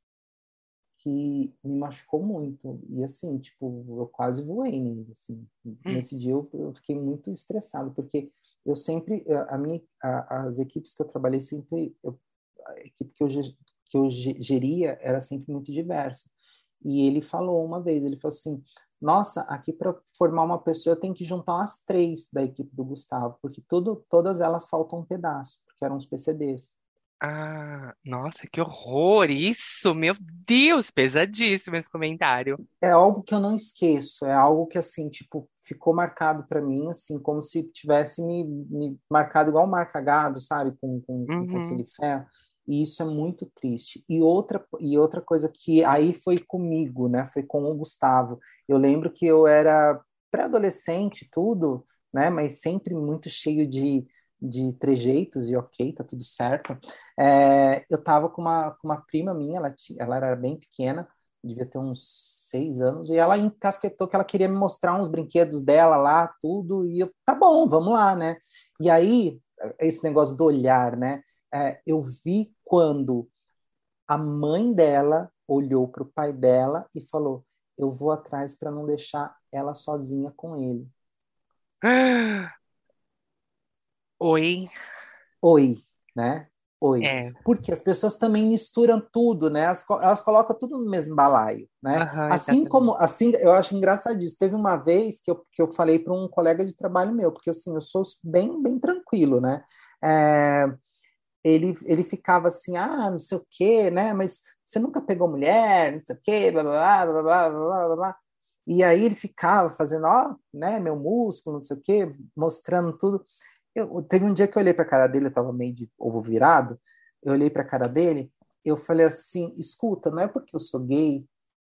que me machucou muito. E assim, tipo, eu quase voei nele, assim. Hum. Nesse dia eu, eu, fiquei muito estressado, porque eu sempre, a minha, a, as equipes que eu trabalhei sempre, eu, a equipe que eu, que eu geria era sempre muito diversa. E ele falou uma vez, ele falou assim, nossa, aqui para formar uma pessoa eu tenho que juntar umas três da equipe do Gustavo, porque tudo, todas elas faltam um pedaço, porque eram os PCDs. Ah, nossa, que horror! Isso, meu Deus, pesadíssimo esse comentário. É algo que eu não esqueço, é algo que, assim, tipo, ficou marcado para mim, assim, como se tivesse me, me marcado igual marca gado, sabe, com, com, uhum. com aquele ferro. E isso é muito triste. E outra, e outra coisa que aí foi comigo, né, foi com o Gustavo. Eu lembro que eu era pré-adolescente, tudo, né, mas sempre muito cheio de de trejeitos e ok, tá tudo certo. É, eu tava com uma, com uma prima minha, ela, tinha, ela era bem pequena, devia ter uns seis anos, e ela encasquetou que ela queria me mostrar uns brinquedos dela lá, tudo, e eu, tá bom, vamos lá, né? E aí, esse negócio do olhar, né? É, eu vi quando a mãe dela olhou para o pai dela e falou: Eu vou atrás para não deixar ela sozinha com ele. Oi. Oi, né? Oi. É. Porque as pessoas também misturam tudo, né? Elas, elas colocam tudo no mesmo balaio, né? Aham, assim como, assim, eu acho engraçadíssimo. Teve uma vez que eu, que eu falei para um colega de trabalho meu, porque assim, eu sou bem, bem tranquilo, né? É, ele, ele ficava assim, ah, não sei o quê, né? Mas você nunca pegou mulher, não sei o quê, blá, blá, blá, blá, blá, blá, blá. E aí ele ficava fazendo, ó, né, meu músculo, não sei o quê, mostrando tudo. Eu, teve um dia que eu olhei para a cara dele, eu estava meio de ovo virado, eu olhei para a cara dele, eu falei assim, escuta, não é porque eu sou gay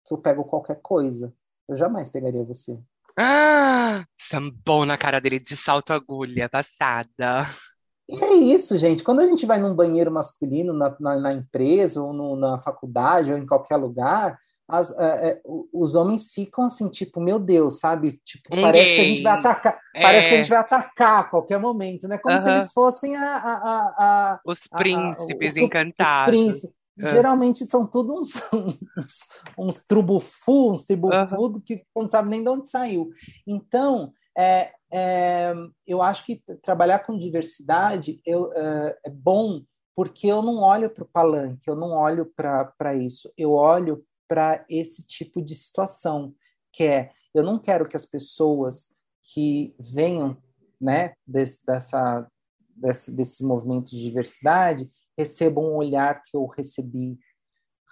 que eu pego qualquer coisa. Eu jamais pegaria você. Ah, sambou na cara dele de salto agulha, passada. E é isso, gente. Quando a gente vai num banheiro masculino na, na, na empresa, ou no, na faculdade, ou em qualquer lugar, as, é, é, os homens ficam assim, tipo, meu Deus, sabe? Tipo, Um parece que a gente vai atacar. Parece que a É, gente vai atacar a qualquer momento, né? Como se Aham. eles fossem a, a, a, os príncipes os- os encantados. príncipes. É. Geralmente são tudo uns, uns, uns trubufu, uns Aham. tribufudo que não sabe nem de onde saiu. Então, é, é, eu acho que trabalhar com diversidade eu, é, é bom porque eu não olho para o palanque, eu não olho para isso, eu olho para esse tipo de situação, que é, eu não quero que as pessoas que venham né, desse, dessa, desse, desses movimentos de diversidade recebam um olhar que eu recebi,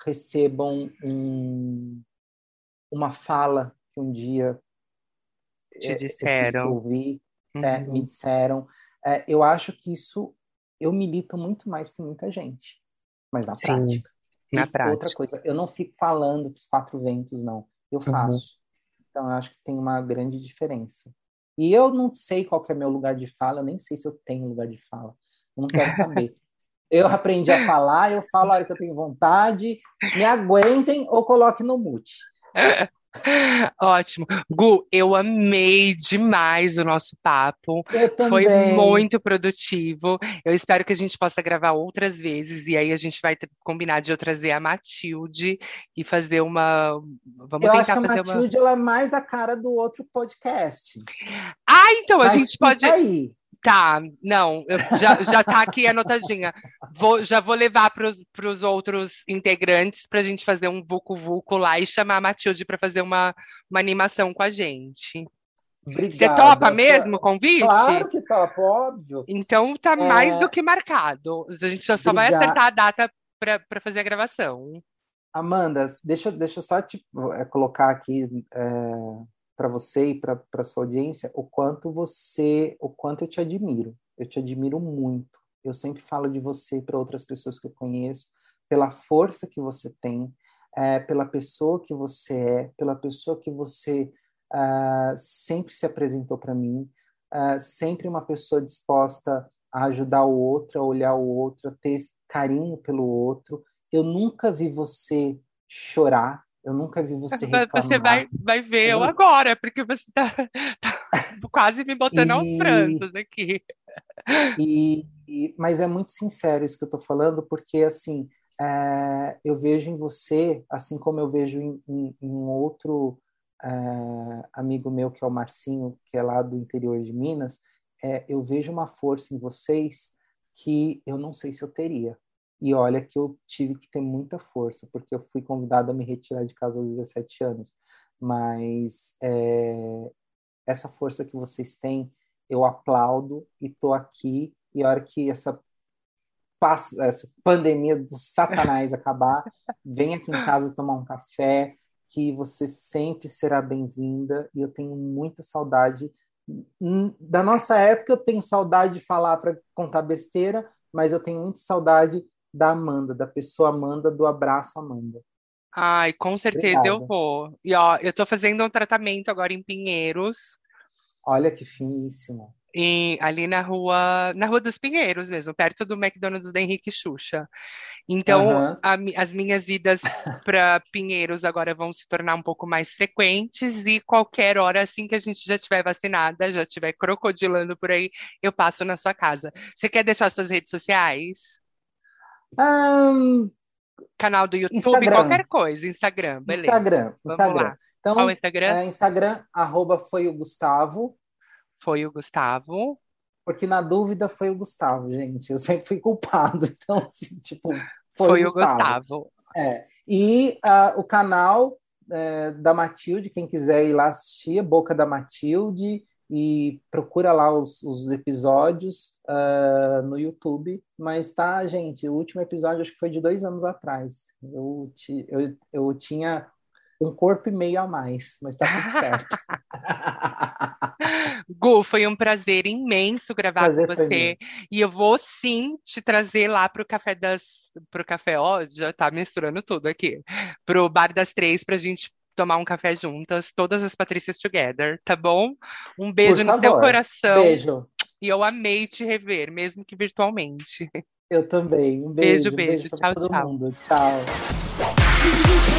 recebam um, uma fala que um dia Te é, eu disseram. ouvir, é, Uhum. me disseram. É, eu acho que isso eu milito muito mais que muita gente, mas na Sim, prática. Na E outra prática. coisa, eu não fico falando para os quatro ventos, não. Eu Uhum. faço. Então, eu acho que tem uma grande diferença. E eu não sei qual que é meu lugar de fala, eu nem sei se eu tenho lugar de fala. Eu não quero saber. Eu aprendi a falar, eu falo a hora que eu tenho vontade, me aguentem ou coloque no mute. Ótimo. Gu, eu amei demais o nosso papo. Eu Foi muito produtivo. Eu espero que a gente possa gravar outras vezes e aí a gente vai combinar de eu trazer a Matilde e fazer uma. Vamos Eu acho que tentar a fazer uma. Matilde ela é mais a cara do outro podcast. Ah, então a Mas gente fica pode. aí. Tá, não, já, já tá aqui anotadinha. Vou, já vou levar para os outros integrantes para a gente fazer um vucu-vucu lá e chamar a Matilde para fazer uma, uma animação com a gente. Você Obrigada. topa Sua- mesmo o convite? Claro que topa, óbvio. Então tá É. mais do que marcado. A gente só, só vai acertar a data para fazer a gravação. Amanda, deixa, deixa eu só te, é, colocar aqui para você e para sua audiência o quanto você, o quanto eu te admiro. Eu te admiro muito. Eu sempre falo de você para outras pessoas que eu conheço, pela força que você tem, é, pela pessoa que você é, pela pessoa que você ah, sempre se apresentou para mim, ah, sempre uma pessoa disposta a ajudar o outro, a olhar o outro, a ter carinho pelo outro. Eu nunca vi você chorar, eu nunca vi você reclamar. Você vai, vai ver eu agora, porque você tá, tá quase me botando aos E- prantos aqui. E, e- mas é muito sincero isso que eu estou falando, porque assim é, eu vejo em você, assim como eu vejo em, em- em um outro é, amigo meu que é o Marcinho, que é lá do interior de Minas, é, eu vejo uma força em vocês que eu não sei se eu teria. E olha que eu tive que ter muita força, porque eu fui convidado a me retirar de casa aos 17 anos. Mas é, essa força que vocês têm, eu aplaudo e tô aqui. E a hora que essa, essa pandemia do satanás acabar, vem aqui em casa tomar um café, que você sempre será bem-vinda. E eu tenho muita saudade. Hum, Da nossa época, eu tenho saudade de falar para contar besteira, mas eu tenho muita saudade da Amanda, da pessoa Amanda, do abraço Amanda. Ai, com certeza eu Obrigada. vou. E ó, eu tô fazendo um tratamento agora em Pinheiros, Olha que finíssimo. em- ali na rua, na Rua dos Pinheiros mesmo, perto do McDonald's da Henrique Xuxa. Então, Aham. a as minhas idas para Pinheiros agora vão se tornar um pouco mais frequentes e qualquer hora, assim que a gente já estiver vacinada, já estiver crocodilando por aí, eu passo na sua casa. Você quer deixar suas redes sociais? Ahn, Canal do YouTube, Instagram. qualquer coisa, Instagram, beleza. Instagram, Vamos Instagram. lá. Então, Qual o Instagram? é, Instagram, arroba foi o Gustavo. Foi o Gustavo. porque na dúvida foi o Gustavo, gente. Eu sempre fui culpado, então, assim, tipo, foi, Foi o Gustavo. Gustavo. É. E ah, o canal é, da Matilde, quem quiser ir lá assistir, Boca da Matilde, e procura lá os, os episódios ah, no YouTube. Mas tá, gente, o último episódio acho que foi de dois anos atrás. Eu, ti- eu, eu tinha um corpo e meio a mais, mas tá tudo certo. Gu, foi um prazer imenso gravar Prazer com você. E eu vou sim te trazer lá pro café das. Pro café, ó, já tá misturando tudo aqui. Pro Bar das Três pra gente tomar um café juntas, todas as Patrícias together, tá bom? Um beijo no seu coração. Beijo. E eu amei te rever, mesmo que virtualmente. Eu também. Um Beijo, beijo. Beijo. beijo Tchau, tchau. mundo. Tchau.